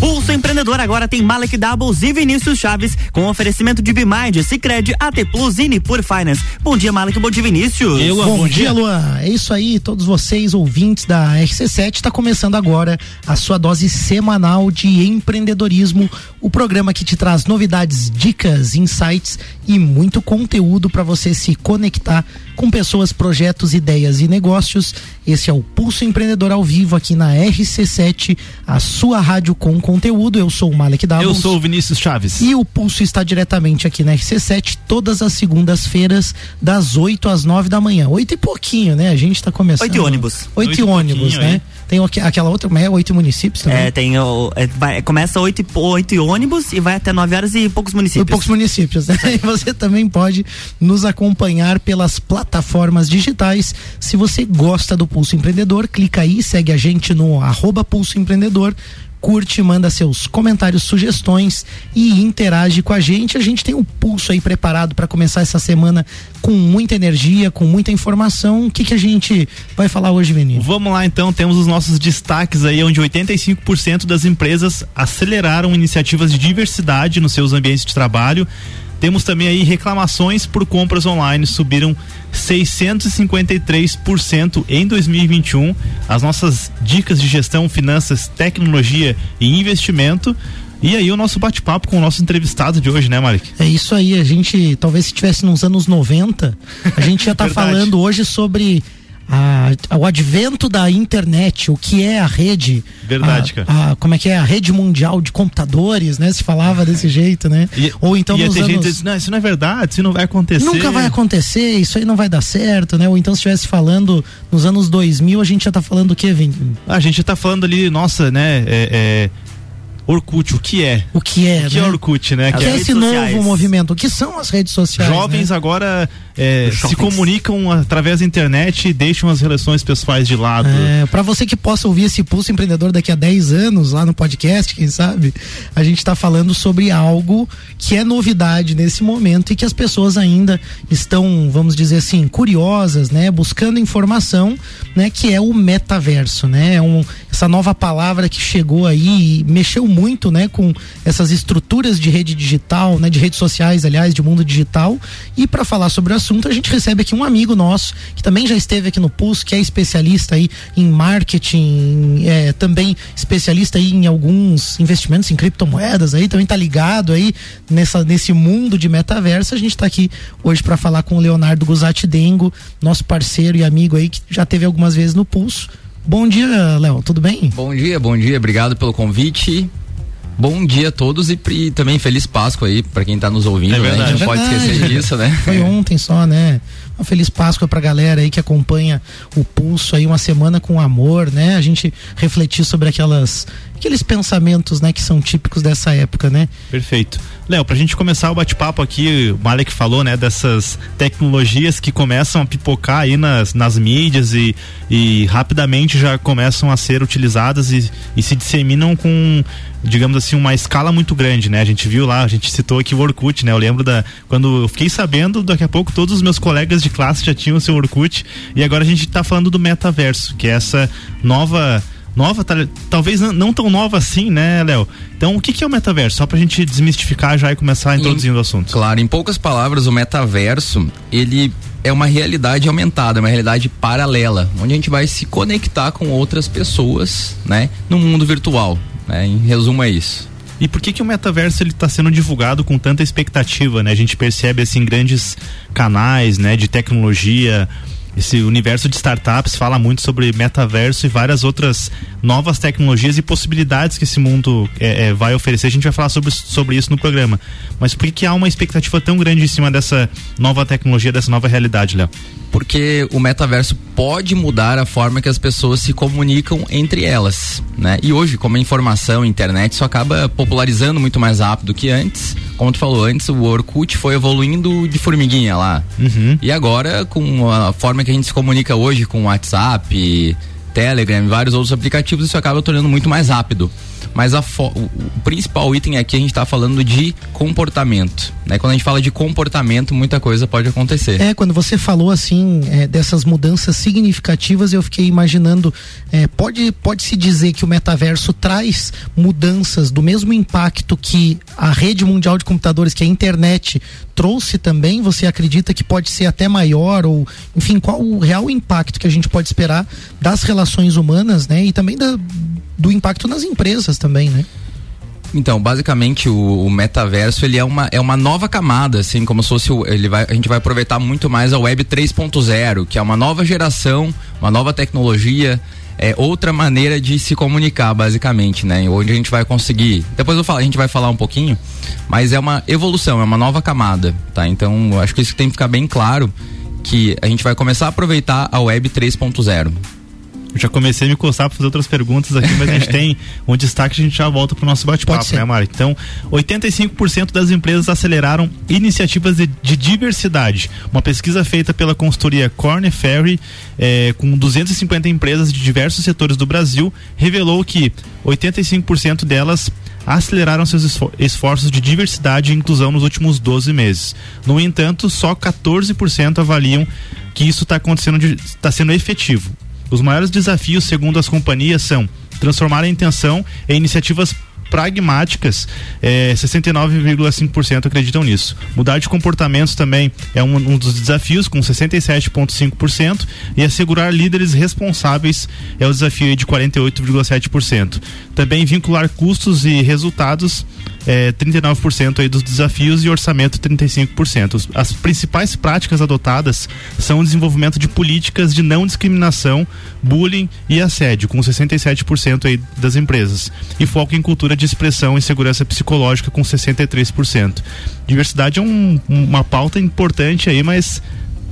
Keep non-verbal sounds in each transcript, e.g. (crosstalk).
Pulso Empreendedor agora tem Malek Doubles e Vinícius Chaves com oferecimento de Bimind, Cicred, AT Plus e Nipur Finance. Bom dia, Malek, bom dia, Vinícius. Eu, bom, bom dia, dia, Luan. É isso aí, todos vocês ouvintes da RC7, está começando agora a sua dose semanal de empreendedorismo, o programa que te traz novidades, dicas, insights e muito conteúdo para você se conectar com pessoas, projetos, ideias e negócios. Esse é o Pulso Empreendedor ao vivo aqui na RC7, a sua rádio com conteúdo. Eu sou o Malek Davos. Eu sou o Vinícius Chaves. E o Pulso está diretamente aqui na RC7 todas as segundas-feiras, das 8 às 9 da manhã. Oito e pouquinho, né? A gente está começando. Oito ônibus. Oito, Oito ônibus, né? Aí. Tem aquela outra, é oito municípios também? É, tem o, é, vai, começa oito, oito ônibus e vai até nove horas e poucos municípios. E poucos municípios, né? (laughs) E você também pode nos acompanhar pelas plataformas digitais. Se você gosta do Pulso Empreendedor, clica aí, segue a gente no arroba Pulso Empreendedor curte, manda seus comentários, sugestões e interage com a gente. A gente tem um pulso aí preparado para começar essa semana com muita energia, com muita informação. O que, que a gente vai falar hoje, Vinícius? Vamos lá então, temos os nossos destaques aí, onde 85% das empresas aceleraram iniciativas de diversidade nos seus ambientes de trabalho. Temos também aí reclamações por compras online subiram 653% em 2021. As nossas dicas de gestão, finanças, tecnologia e investimento. E aí o nosso bate-papo com o nosso entrevistado de hoje, né, Malik? É isso aí, a gente, talvez se estivesse nos anos 90, a gente já tá (laughs) falando hoje sobre a, o advento da internet, o que é a rede. Verdade, a, cara. A, como é que é? A rede mundial de computadores, né? Se falava desse jeito, né? E, Ou então. Nos anos... gente diz, não, isso não é verdade, isso não vai acontecer. Nunca vai acontecer, isso aí não vai dar certo, né? Ou então se estivesse falando nos anos 2000, a gente já tá falando o quê, Vim? A gente já tá falando ali, nossa, né? É, é Orkut, o que é? O que é? O que é né? é Orkut, né? O que é esse sociais. novo movimento? O que são as redes sociais? Jovens né? agora é, se comunicam através da internet e deixam as relações pessoais de lado. É, para você que possa ouvir esse pulso empreendedor daqui a 10 anos lá no podcast, quem sabe, a gente está falando sobre algo que é novidade nesse momento e que as pessoas ainda estão, vamos dizer assim, curiosas, né, buscando informação, né, que é o metaverso, né? É um, essa nova palavra que chegou aí e mexeu muito, né, com essas estruturas de rede digital, né, de redes sociais, aliás, de mundo digital. E para falar sobre o assunto, a gente recebe aqui um amigo nosso que também já esteve aqui no Pulso, que é especialista aí em marketing, é, também especialista aí em alguns investimentos em criptomoedas aí, também tá ligado aí nessa nesse mundo de metaverso. A gente está aqui hoje para falar com o Leonardo Guzatti Dengo, nosso parceiro e amigo aí que já teve algumas vezes no Pulso. Bom dia, Léo, tudo bem? Bom dia, bom dia, obrigado pelo convite. Bom dia a todos e, e também feliz Páscoa aí para quem está nos ouvindo, é né? A gente não é pode esquecer disso, né? Foi ontem só, né? Uma feliz Páscoa pra galera aí que acompanha o pulso aí, uma semana com amor, né? A gente refletir sobre aquelas aqueles pensamentos, né, que são típicos dessa época, né? Perfeito. Léo, pra gente começar o bate-papo aqui, o Malek falou, né, dessas tecnologias que começam a pipocar aí nas, nas mídias e, e rapidamente já começam a ser utilizadas e, e se disseminam com digamos assim, uma escala muito grande, né? A gente viu lá, a gente citou aqui o Orkut, né? Eu lembro da quando eu fiquei sabendo, daqui a pouco todos os meus colegas de classe já tinham o seu Orkut e agora a gente está falando do metaverso, que é essa nova nova, talvez não tão nova assim, né, Léo? Então, o que, que é o metaverso? Só pra gente desmistificar já e começar introduzindo em, o assunto. Claro, em poucas palavras, o metaverso, ele é uma realidade aumentada, uma realidade paralela, onde a gente vai se conectar com outras pessoas, né, no mundo virtual. Né? Em resumo é isso. E por que que o metaverso ele está sendo divulgado com tanta expectativa, né? A gente percebe assim grandes canais, né, de tecnologia, esse universo de startups fala muito sobre metaverso e várias outras novas tecnologias e possibilidades que esse mundo é, é, vai oferecer. A gente vai falar sobre, sobre isso no programa. Mas por que, que há uma expectativa tão grande em cima dessa nova tecnologia, dessa nova realidade, Léo? Porque o metaverso pode mudar a forma que as pessoas se comunicam entre elas, né? E hoje, como a informação, a internet, isso acaba popularizando muito mais rápido que antes. Como tu falou antes, o Orkut foi evoluindo de formiguinha lá. Uhum. E agora, com a forma que a gente se comunica hoje com WhatsApp, Telegram e vários outros aplicativos, isso acaba tornando muito mais rápido. Mas a o, principal item aqui a gente está falando de comportamento. Né? Quando a gente fala de comportamento, muita coisa pode acontecer. É, quando você falou assim é, dessas mudanças significativas, eu fiquei imaginando, é, pode, pode se dizer que o metaverso traz mudanças do mesmo impacto que a rede mundial de computadores, que a internet trouxe também? Você acredita que pode ser até maior? Ou, enfim, qual o real impacto que a gente pode esperar das relações humanas, né? E também da, do impacto nas empresas também, né? Então, basicamente o, o, metaverso ele é uma, é uma nova camada, assim, como se fosse o, ele vai, a gente vai aproveitar muito mais a web 3.0, que é uma nova geração, uma nova tecnologia, é outra maneira de se comunicar, basicamente, né? Onde a gente vai conseguir. Depois eu falo, a gente vai falar um pouquinho, mas é uma evolução, é uma nova camada, tá? Então, acho que isso tem que ficar bem claro que a gente vai começar a aproveitar a web 3.0. Eu já comecei a me coçar para fazer outras perguntas aqui, mas a gente (laughs) tem um destaque, a gente já volta para o nosso bate-papo, né, Mari? Então, 85% das empresas aceleraram iniciativas de, de, diversidade. Uma pesquisa feita pela consultoria Corner Ferry, eh, com 250 empresas de diversos setores do Brasil, revelou que 85% delas aceleraram seus esforços de diversidade e inclusão nos últimos 12 meses. No entanto, só 14% avaliam que isso está acontecendo, está sendo efetivo. Os maiores desafios, segundo as companhias, são transformar a intenção em iniciativas pragmáticas, é, 69,5% acreditam nisso. Mudar de comportamentos também é um, um dos desafios, com 67,5%, e assegurar líderes responsáveis é o desafio de 48,7%. Também vincular custos e resultados é, 39% aí dos desafios e orçamento 35%. As principais práticas adotadas são o desenvolvimento de políticas de não discriminação, bullying e assédio, com 67% aí das empresas. E foco em cultura de expressão e segurança psicológica, com 63%. Diversidade é um, uma pauta importante aí, mas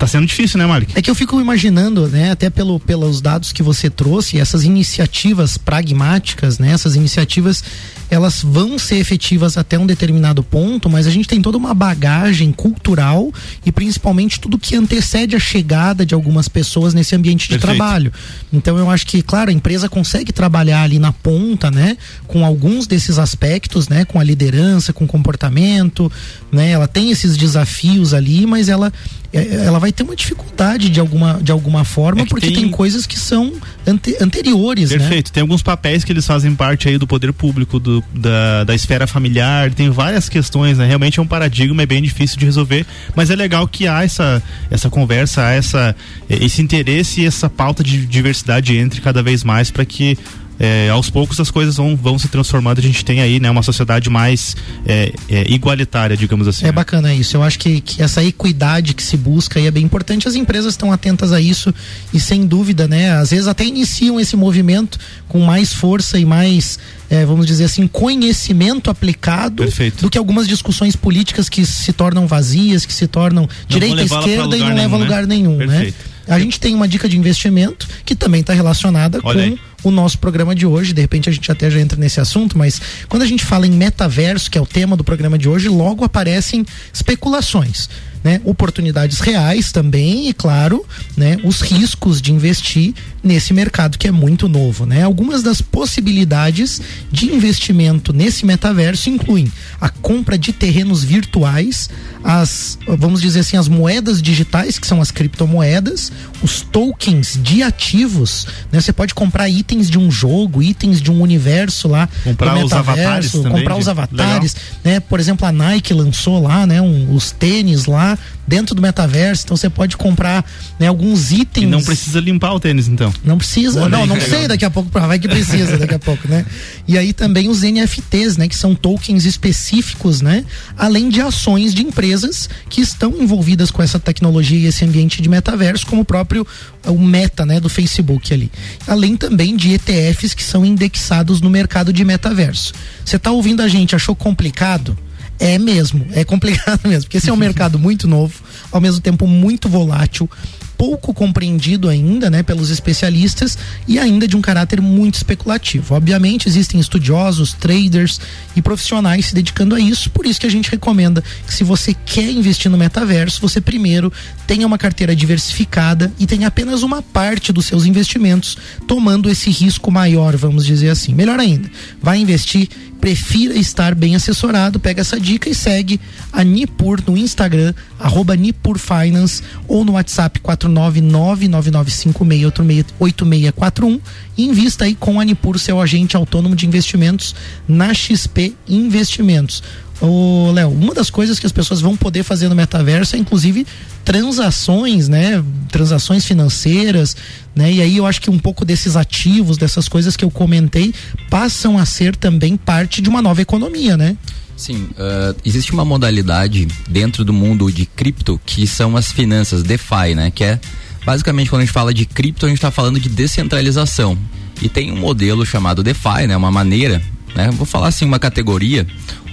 Tá sendo difícil, né, Malik? É que eu fico imaginando, né, até pelo, pelos dados que você trouxe, essas iniciativas pragmáticas, né, essas iniciativas elas vão ser efetivas até um determinado ponto, mas a gente tem toda uma bagagem cultural e principalmente tudo que antecede a chegada de algumas pessoas nesse ambiente de Perfeito. trabalho. Então eu acho que, claro, a empresa consegue trabalhar ali na ponta, né, com alguns desses aspectos, né, com a liderança, com o comportamento, né, ela tem esses desafios ali, mas ela é, ela vai ter uma dificuldade de alguma, de alguma forma, é porque tem... tem... coisas que são ante, anteriores, né? Perfeito. Né? Tem alguns papéis que eles fazem parte aí do poder público, do, da, da esfera familiar, tem várias questões, né? Realmente é um paradigma, é bem difícil de resolver, mas é legal que há essa, essa conversa, há essa, esse interesse e essa pauta de diversidade entre cada vez mais para que é, aos poucos as coisas vão, vão se transformando. A gente tem aí né, uma sociedade mais é, é, igualitária, digamos assim. É né? bacana isso. Eu acho que, que essa equidade que se busca é bem importante. As empresas estão atentas a isso e sem dúvida, né? Às vezes até iniciam esse movimento com mais força e mais é, vamos dizer assim, conhecimento aplicado Perfeito. do que algumas discussões políticas que se tornam vazias, que se tornam direita e esquerda e não levam a lugar né? nenhum, né? Perfeito. né? A gente tem uma dica de investimento que também está relacionada Olha com aí. O nosso programa de hoje. De repente a gente até já entra nesse assunto, mas quando a gente fala em metaverso, que é o tema do programa de hoje, logo aparecem especulações né, oportunidades reais também e claro, né, os riscos de investir nesse mercado que é muito novo, né? Algumas das possibilidades de investimento nesse metaverso incluem a compra de terrenos virtuais, as, vamos dizer assim, as moedas digitais, que são as criptomoedas, os tokens de ativos, né? Você pode comprar itens de um jogo, itens de um universo lá, comprar os avatares, comprar os avatares, né? Por exemplo, a Nike lançou lá, né, um, os tênis lá dentro do metaverso, então você pode comprar né, alguns itens. E não precisa limpar o tênis, então. Não precisa, não, não sei daqui a pouco, vai que precisa daqui a pouco, né? E aí também os NFTs, né, que são tokens específicos, né? Além de ações de empresas que estão envolvidas com essa tecnologia e esse ambiente de metaverso, como o próprio o Meta, né, do Facebook ali. Além também de ETFs que são indexados no mercado de metaverso. Você está ouvindo a gente, achou complicado? É mesmo, é complicado (laughs) mesmo, porque esse é um mercado muito novo, ao mesmo tempo muito volátil, pouco compreendido ainda, né, pelos especialistas e ainda de um caráter muito especulativo. Obviamente existem estudiosos, traders e profissionais se dedicando a isso, por isso que a gente recomenda que se você quer investir no metaverso, você primeiro tenha uma carteira diversificada e tenha apenas uma parte dos seus investimentos tomando esse risco maior, vamos dizer assim. Melhor ainda, vai investir prefira estar bem assessorado, pega essa dica e segue a Nipur no Instagram, arroba Nipur Finance ou no WhatsApp 49999568641 e invista aí com a Nipur, seu agente autônomo de investimentos na XP Investimentos. Ô, Léo, uma das coisas que as pessoas vão poder fazer no metaverso é inclusive transações, né? Transações financeiras, né? E aí eu acho que um pouco desses ativos, dessas coisas que eu comentei, passam a ser também parte de uma nova economia, né? Sim, uh, existe uma modalidade dentro do mundo de cripto que são as finanças DeFi, né? Que é basicamente quando a gente fala de cripto, a gente está falando de descentralização. E tem um modelo chamado DeFi, né? Uma maneira né? Vou falar assim uma categoria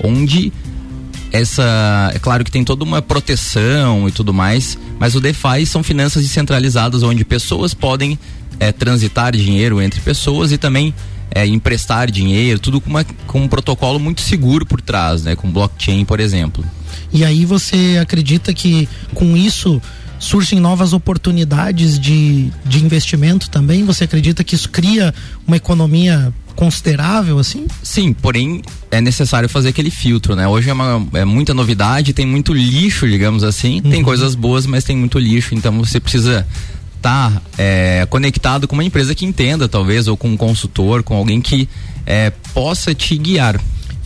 onde essa, é claro que tem toda uma proteção e tudo mais, mas o DeFi são finanças descentralizadas onde pessoas podem é, transitar dinheiro entre pessoas e também é, emprestar dinheiro, tudo com, uma, com um protocolo muito seguro por trás, né? Com blockchain, por exemplo. E aí você acredita que com isso surgem novas oportunidades de, de investimento também? Você acredita que isso cria uma economia considerável assim? Sim, porém é necessário fazer aquele filtro, né? Hoje é, uma, é muita novidade, tem muito lixo, digamos assim. Uhum. Tem coisas boas, mas tem muito lixo, então você precisa estar tá, é, conectado com uma empresa que entenda, talvez, ou com um consultor, com alguém que é, possa te guiar.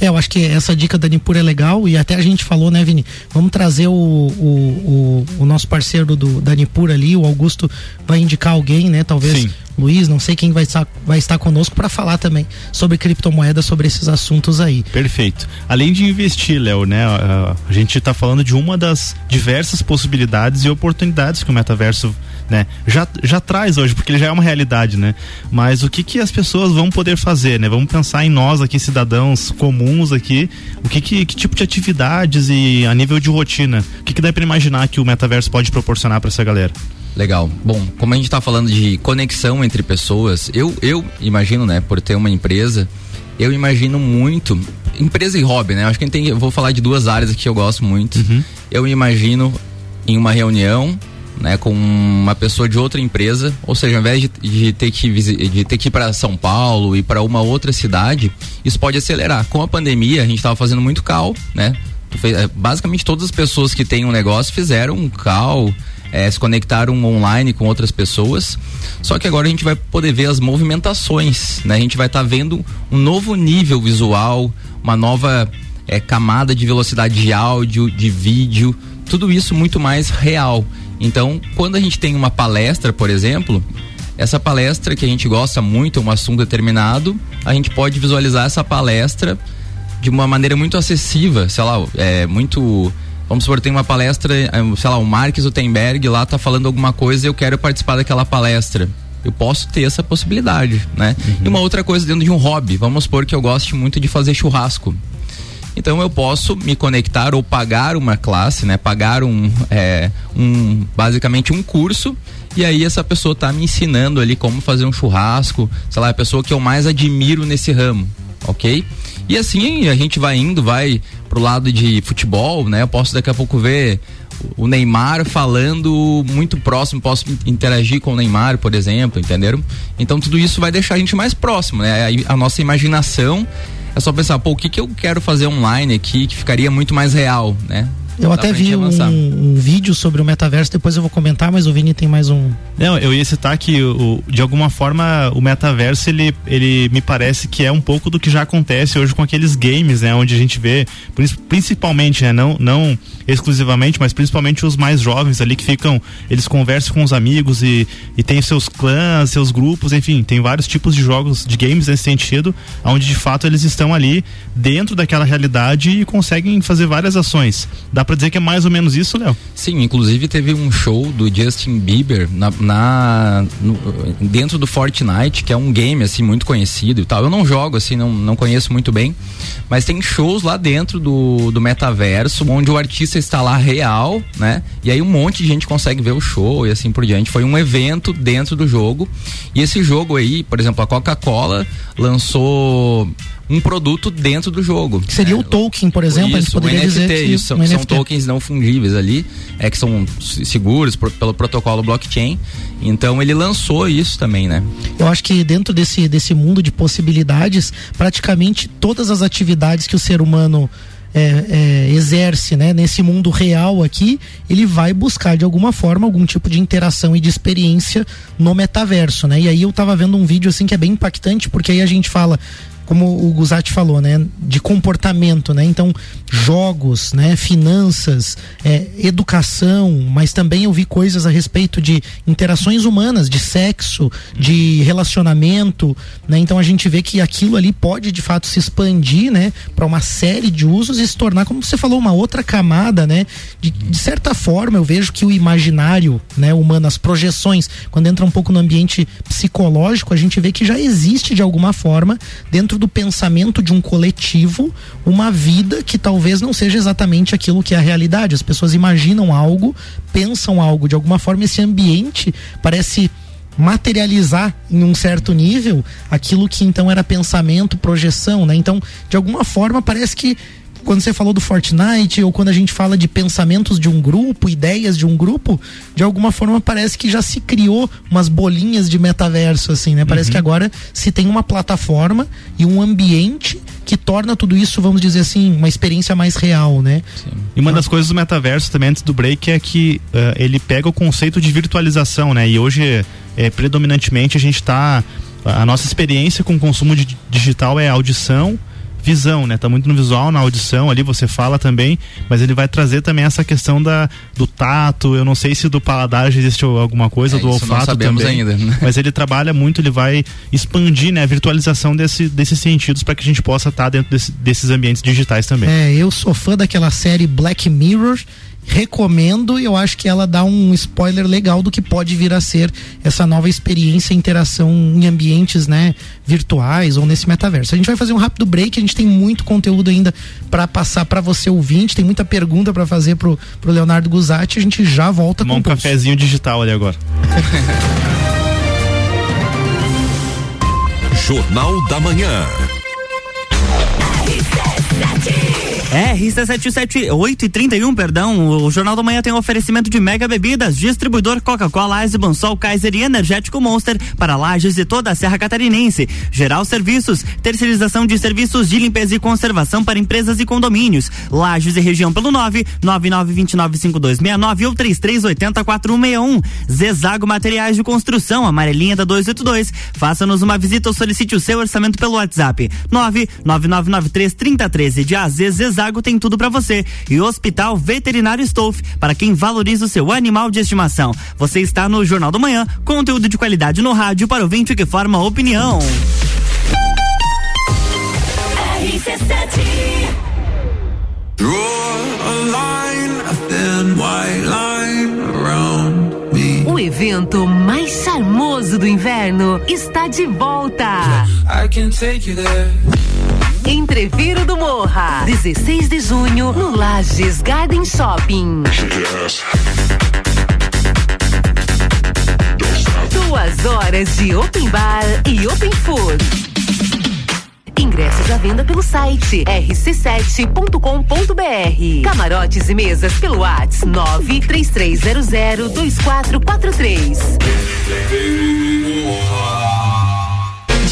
É, eu acho que essa dica da Nipur é legal e até a gente falou, né, Vini? Vamos trazer o, o, o, o nosso parceiro do, da Nipur ali, o Augusto vai indicar alguém, né? Talvez Sim. Luiz, não sei quem vai estar, vai estar conosco para falar também sobre criptomoedas, sobre esses assuntos aí. Perfeito. Além de investir, Léo, né? A, a gente está falando de uma das diversas possibilidades e oportunidades que o metaverso né? Já, já traz hoje, porque ele já é uma realidade, né? Mas o que que as pessoas vão poder fazer, né? Vamos pensar em nós aqui, cidadãos comuns aqui, o que que, que tipo de atividades e a nível de rotina, o que que dá para imaginar que o metaverso pode proporcionar para essa galera? Legal. Bom, como a gente está falando de conexão entre pessoas, eu, eu imagino, né, por ter uma empresa, eu imagino muito. Empresa e hobby, né? Acho que tem, eu vou falar de duas áreas aqui que eu gosto muito. Uhum. Eu imagino em uma reunião né, com uma pessoa de outra empresa, ou seja, ao invés de, de ter que de ter que ir para São Paulo e para uma outra cidade, isso pode acelerar. Com a pandemia, a gente estava fazendo muito cal, né? É, basicamente todas as pessoas que têm um negócio fizeram um cal, é, se conectaram online com outras pessoas. Só que agora a gente vai poder ver as movimentações, né? A gente vai estar tá vendo um novo nível visual, uma nova é, camada de velocidade de áudio, de vídeo, tudo isso muito mais real. Então, quando a gente tem uma palestra, por exemplo, essa palestra que a gente gosta muito, um assunto determinado, a gente pode visualizar essa palestra de uma maneira muito acessível, sei lá, é muito Vamos supor, tem uma palestra, é, sei lá, o Marques Utenberg lá tá falando alguma coisa e eu quero participar daquela palestra. Eu posso ter essa possibilidade, né? Uhum. E uma outra coisa dentro de um hobby, vamos supor que eu goste muito de fazer churrasco. Então eu posso me conectar ou pagar uma classe, né? Pagar um, é, um basicamente um curso e aí essa pessoa tá me ensinando ali como fazer um churrasco, sei lá, a pessoa que eu mais admiro nesse ramo, ok? E assim a gente vai indo, vai pro lado de futebol, né? Eu posso daqui a pouco ver o Neymar falando muito próximo, posso interagir com o Neymar, por exemplo, entenderam? Então tudo isso vai deixar a gente mais próximo, né? A nossa imaginação é só pensar, pô, o que, que eu quero fazer online aqui que ficaria muito mais real, né? Eu Dá até vi um, um, vídeo sobre o metaverso, depois eu vou comentar, mas o Vini tem mais um. Não, eu ia citar que o, de alguma forma o metaverso ele, ele me parece que é um pouco do que já acontece hoje com aqueles games, né? Onde a gente vê, principalmente, né? Não, não exclusivamente, mas principalmente os mais jovens ali que ficam, eles conversam com os amigos e, e tem seus clãs, seus grupos, enfim, tem vários tipos de jogos, de games nesse sentido, onde de fato eles estão ali dentro daquela realidade e conseguem fazer várias ações. Dá pra dizer que é mais ou menos isso, Léo? Sim, inclusive teve um show do Justin Bieber na, na no, dentro do Fortnite, que é um game assim muito conhecido e tal. Eu não jogo assim, não, não conheço muito bem, mas tem shows lá dentro do, do metaverso onde o artista está lá real, né? E aí um monte de gente consegue ver o show e assim por diante. Foi um evento dentro do jogo. E esse jogo aí, por exemplo, a Coca-Cola lançou um produto dentro do jogo. Seria é, o token, por exemplo, isso, poderia NFT, dizer que isso, são, são tokens não fungíveis ali, é que são seguros por, pelo protocolo blockchain. Então ele lançou isso também, né? Eu acho que dentro desse desse mundo de possibilidades, praticamente todas as atividades que o ser humano é, é, exerce né, nesse mundo real aqui, ele vai buscar de alguma forma algum tipo de interação e de experiência no metaverso, né? E aí eu tava vendo um vídeo assim que é bem impactante, porque aí a gente fala como o Guzati falou, né, de comportamento, né? Então, jogos, né, finanças, é, educação, mas também eu vi coisas a respeito de interações humanas, de sexo, de relacionamento, né? Então a gente vê que aquilo ali pode de fato se expandir, né, para uma série de usos e se tornar, como você falou, uma outra camada, né? De, de certa forma, eu vejo que o imaginário, né, humano, as projeções, quando entra um pouco no ambiente psicológico, a gente vê que já existe de alguma forma dentro dentro do pensamento de um coletivo uma vida que talvez não seja exatamente aquilo que é a realidade. As pessoas imaginam algo, pensam algo de alguma forma, esse ambiente parece materializar em um certo nível aquilo que então era pensamento, projeção, né? Então, de alguma forma parece que quando você falou do Fortnite ou quando a gente fala de pensamentos de um grupo, ideias de um grupo, de alguma forma parece que já se criou umas bolinhas de metaverso, assim, né? Parece uhum. que agora se tem uma plataforma e um ambiente que torna tudo isso, vamos dizer assim, uma experiência mais real, né? Sim. E uma das coisas do metaverso também antes do break é que uh, ele pega o conceito de virtualização, né? E hoje, é, predominantemente, a gente está a nossa experiência com o consumo de digital é audição, visão, né? Tá muito no visual, na audição ali você fala também, mas ele vai trazer também essa questão da do tato, eu não sei se do paladar já existe alguma coisa, é, do olfato não sabemos também. ainda. Né? Mas ele trabalha muito, ele vai expandir, né, a virtualização desse, desses sentidos para que a gente possa estar tá dentro desse, desses ambientes digitais também. É, eu sou fã daquela série Black Mirror recomendo e eu acho que ela dá um spoiler legal do que pode vir a ser essa nova experiência interação em ambientes né virtuais ou nesse metaverso. A gente vai fazer um rápido break a gente tem muito conteúdo ainda para passar para você ouvinte tem muita pergunta para fazer pro, pro Leonardo Guzatti a gente já volta Tomar com um cafezinho digital ali agora. (laughs) Jornal da Manhã RC778 e 31, perdão. O Jornal da Manhã tem um oferecimento de mega bebidas, distribuidor Coca-Cola, Eisenbahn, Sol, Kaiser e Energético Monster para lajes e toda a Serra Catarinense. Geral Serviços, terceirização de serviços de limpeza e conservação para empresas e condomínios. Lajes e região pelo 9 99295269 ou 33804161. Zezago Materiais de Construção, amarelinha da 282. Faça-nos uma visita ou solicite o seu orçamento pelo WhatsApp 99993 3013 de AZ Zezago Zago tem tudo para você. E Hospital Veterinário Stolf, para quem valoriza o seu animal de estimação. Você está no Jornal do Manhã, conteúdo de qualidade no rádio para o vinte que forma opinião. O evento mais charmoso do inverno está de volta. Entreviro do Morra, 16 de junho, no Lages Garden Shopping. Duas horas de open bar e open food. Ingressos à venda pelo site rc7.com.br. Camarotes e mesas pelo WhatsApp 933002443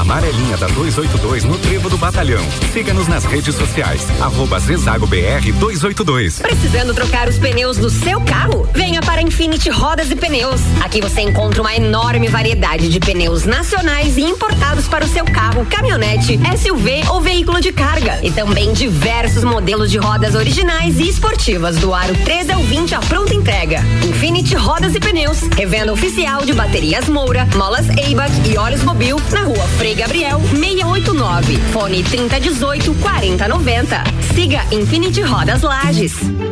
amarelinha da 282 no Trevo do Batalhão. Siga-nos nas redes sociais. Arroba Zezago BR 282. Precisando trocar os pneus do seu carro? Venha para Infinity Rodas e Pneus. Aqui você encontra uma enorme variedade de pneus nacionais e importados para o seu carro, caminhonete, SUV ou veículo de carga. E também diversos modelos de rodas originais e esportivas do aro 13 ao 20 à pronta entrega. Infinity Rodas e Pneus. Revenda oficial de baterias Moura, molas Eibach e óleos Mobil na rua Frei Gabriel 689. Fone 3018 4090. Siga Infinity Rodas Lages.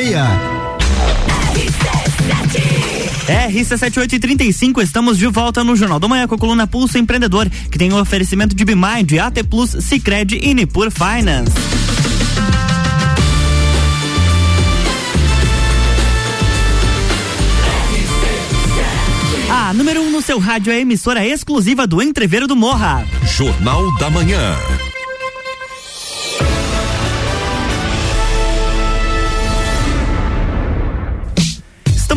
RC7835, estamos de volta no Jornal da Manhã com a coluna Pulso Empreendedor, que tem o um oferecimento de Bimind, AT Plus, Cicred e Nipur Finance. A número 1 um no seu rádio é a emissora exclusiva do Entreveiro do Morra. Jornal da Manhã.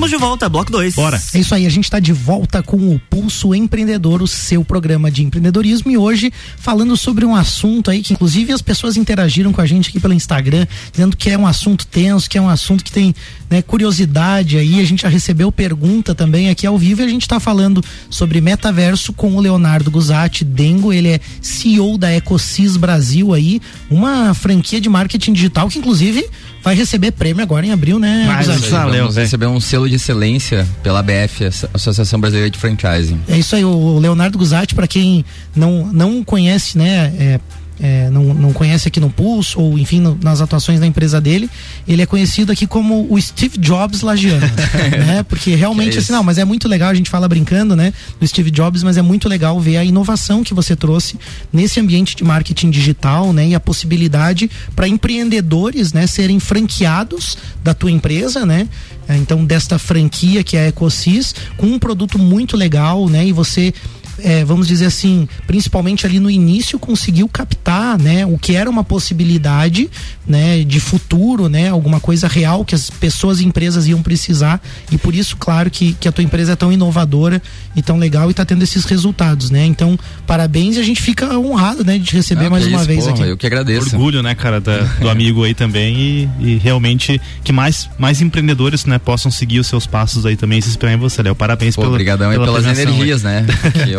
Estamos de volta, bloco 2. Bora. É isso aí, a gente está de volta com o Pulso Empreendedor, o seu programa de empreendedorismo e hoje falando sobre um assunto aí que inclusive as pessoas interagiram com a gente aqui pelo Instagram, dizendo que é um assunto tenso, que é um assunto que tem né, curiosidade aí, a gente já recebeu pergunta também aqui ao vivo e a gente está falando sobre metaverso com o Leonardo Guzatti Dengo, ele é CEO da Ecosis Brasil aí, uma franquia de marketing digital que inclusive vai receber prêmio agora em abril, né? Mas Guzatti? vamos receber um selo de excelência pela ABF, Associação Brasileira de Franchising. É isso aí, o Leonardo Guzatti, para quem não, não conhece, né? É, é, não, não conhece aqui no Pulso, ou enfim, no, nas atuações da empresa dele, ele é conhecido aqui como o Steve Jobs lagiano, (laughs) né? Porque realmente, é assim, não, mas é muito legal, a gente fala brincando, né? Do Steve Jobs, mas é muito legal ver a inovação que você trouxe nesse ambiente de marketing digital, né? E a possibilidade para empreendedores, né? Serem franqueados da tua empresa, né? É, Então, desta franquia que é a Ecosys, com um produto muito legal, né? E você é, vamos dizer assim, principalmente ali no início, conseguiu captar, né, o que era uma possibilidade, né, de futuro, né, alguma coisa real que as pessoas e empresas iam precisar e por isso, claro, que, que a tua empresa é tão inovadora e tão legal e está tendo esses resultados, né? Então, parabéns e a gente fica honrado, né, de te receber Ah, mais uma isso, vez porra, aqui. Eu que agradeço. Orgulho, né, cara, da- do amigo aí também e, e realmente que mais, mais empreendedores, né, possam seguir os seus passos aí também e se inspirar em você, Léo. Parabéns Pô, pelo, obrigadão aí pela pelas premiação aí. energias, né? Que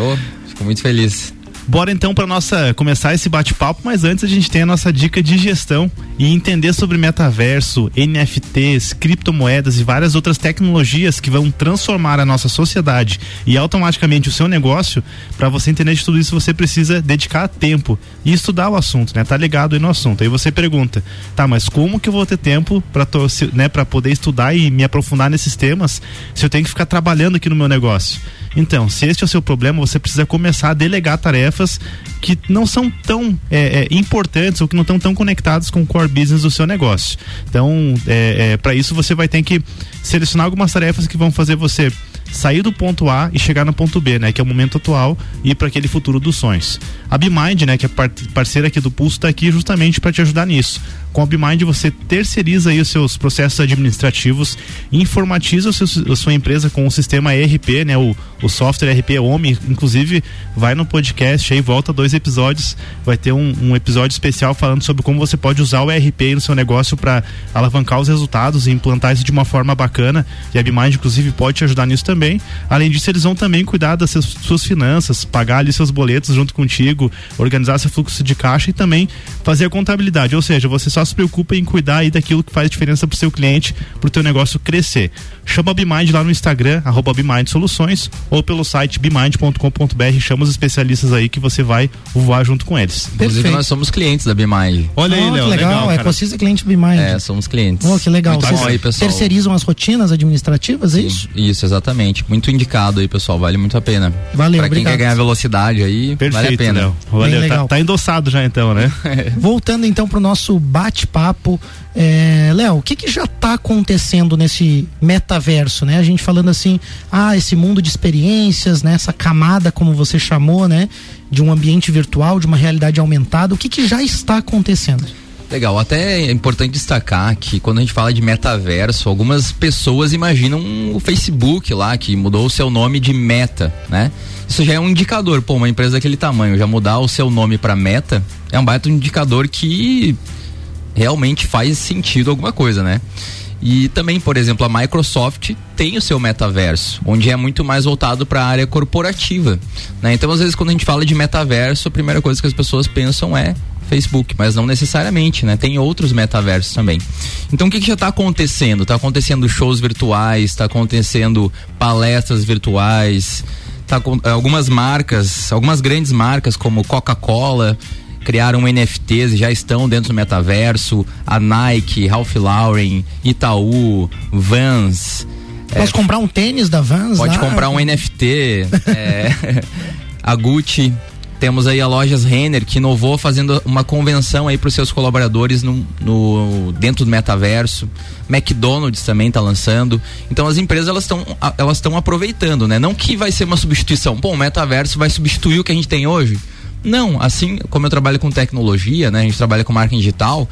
fico muito feliz. Bora então para nossa começar esse bate-papo, mas antes a gente tem a nossa dica de gestão e entender sobre metaverso, NFTs, criptomoedas e várias outras tecnologias que vão transformar a nossa sociedade e automaticamente o seu negócio. Para você entender de tudo isso, você precisa dedicar tempo e estudar o assunto, né? Tá ligado no assunto. Aí você pergunta: "Tá, mas como que eu vou ter tempo para né, para poder estudar e me aprofundar nesses temas se eu tenho que ficar trabalhando aqui no meu negócio?" Então, se este é o seu problema, você precisa começar a delegar tarefas que não são tão é, é, importantes ou que não estão tão conectadas com o core business do seu negócio. Então, é, para isso você vai ter que selecionar algumas tarefas que vão fazer você sair do ponto A e chegar no ponto B, né? Que é o momento atual e ir para aquele futuro dos sonhos. A BeMind, né? Que é parceira aqui do Pulso, está aqui justamente para te ajudar nisso. Com a BeMind você terceiriza aí os seus processos administrativos, informatiza seu, a sua empresa com o sistema ERP, né? O, o software ERP OMI, inclusive vai no podcast aí, volta dois episódios, vai ter um, um episódio especial falando sobre como você pode usar o ERP no seu negócio para alavancar os resultados e implantar isso de uma forma bacana. E a BeMind, inclusive, pode te ajudar nisso também. Além disso, eles vão também cuidar das suas, suas finanças, pagar ali seus boletos junto contigo, organizar seu fluxo de caixa e também fazer a contabilidade. Ou seja, você só se preocupa em cuidar aí daquilo que faz diferença para o seu cliente, para o teu negócio crescer. Chama a BeMind lá no Instagram, arroba BeMind Soluções, ou pelo site bemind.com.br. Chama os especialistas aí que você vai voar junto com eles. Inclusive, Perfeito. nós somos clientes da BeMind. Olha aí, oh, Léo. legal, legal é Precisa cliente BeMind. É, somos clientes. Oh, que legal. Muito Vocês aí, pessoal. terceirizam as rotinas administrativas, é isso? Isso, exatamente. Muito indicado aí, pessoal. Vale muito a pena. Valeu, Pra quem obrigado. quer ganhar velocidade aí, Perfeito, vale a pena. Léo. Valeu. Tá, tá endossado já então, né? (laughs) (laughs) Voltando então pro nosso bate-papo é, Léo, o que, que já está acontecendo nesse metaverso, né? A gente falando assim, ah, esse mundo de experiências, né? Essa camada, como você chamou, né? De um ambiente virtual, de uma realidade aumentada, o que, que já está acontecendo? Legal, até é importante destacar que quando a gente fala de metaverso, algumas pessoas imaginam o Facebook lá, que mudou o seu nome de Meta, né? Isso já é um indicador, pô, uma empresa daquele tamanho, já mudar o seu nome para Meta, é um baita indicador que realmente faz sentido alguma coisa, né? E também, por exemplo, a Microsoft tem o seu metaverso, onde é muito mais voltado para a área corporativa. Né? Então, às vezes, quando a gente fala de metaverso, a primeira coisa que as pessoas pensam é Facebook, mas não necessariamente, né? Tem outros metaversos também. Então o que, que já está acontecendo? Está acontecendo shows virtuais, está acontecendo palestras virtuais, tá com algumas marcas, algumas grandes marcas como Coca-Cola criaram NFTs e já estão dentro do metaverso. A Nike, Ralph Lauren, Itaú, Vans. Posso é, comprar um tênis da Vans? Pode lá? comprar um NFT. (laughs) é, a Gucci. Temos aí a Lojas Renner que inovou fazendo uma convenção aí para os seus colaboradores no, no, dentro do metaverso. McDonald's também está lançando. Então as empresas elas estão elas estão aproveitando, né? Não que vai ser uma substituição. Bom, o metaverso vai substituir o que a gente tem hoje? Não, assim como eu trabalho com tecnologia, né? A gente trabalha com marketing digital.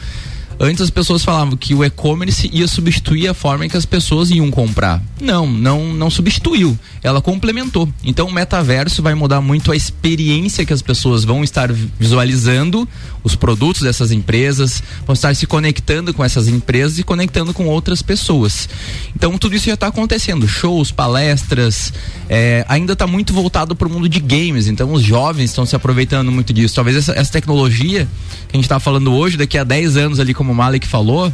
Antes as pessoas falavam que o e-commerce ia substituir a forma em que as pessoas iam comprar. Não, não, não substituiu. Ela complementou. Então o metaverso vai mudar muito a experiência que as pessoas vão estar visualizando os produtos dessas empresas, vão estar se conectando com essas empresas e conectando com outras pessoas. Então tudo isso já está acontecendo. Shows, palestras, é, ainda está muito voltado para o mundo de games. Então os jovens estão se aproveitando muito disso. Talvez essa, essa tecnologia que a gente está falando hoje, daqui a 10 anos ali, como o Malik falou,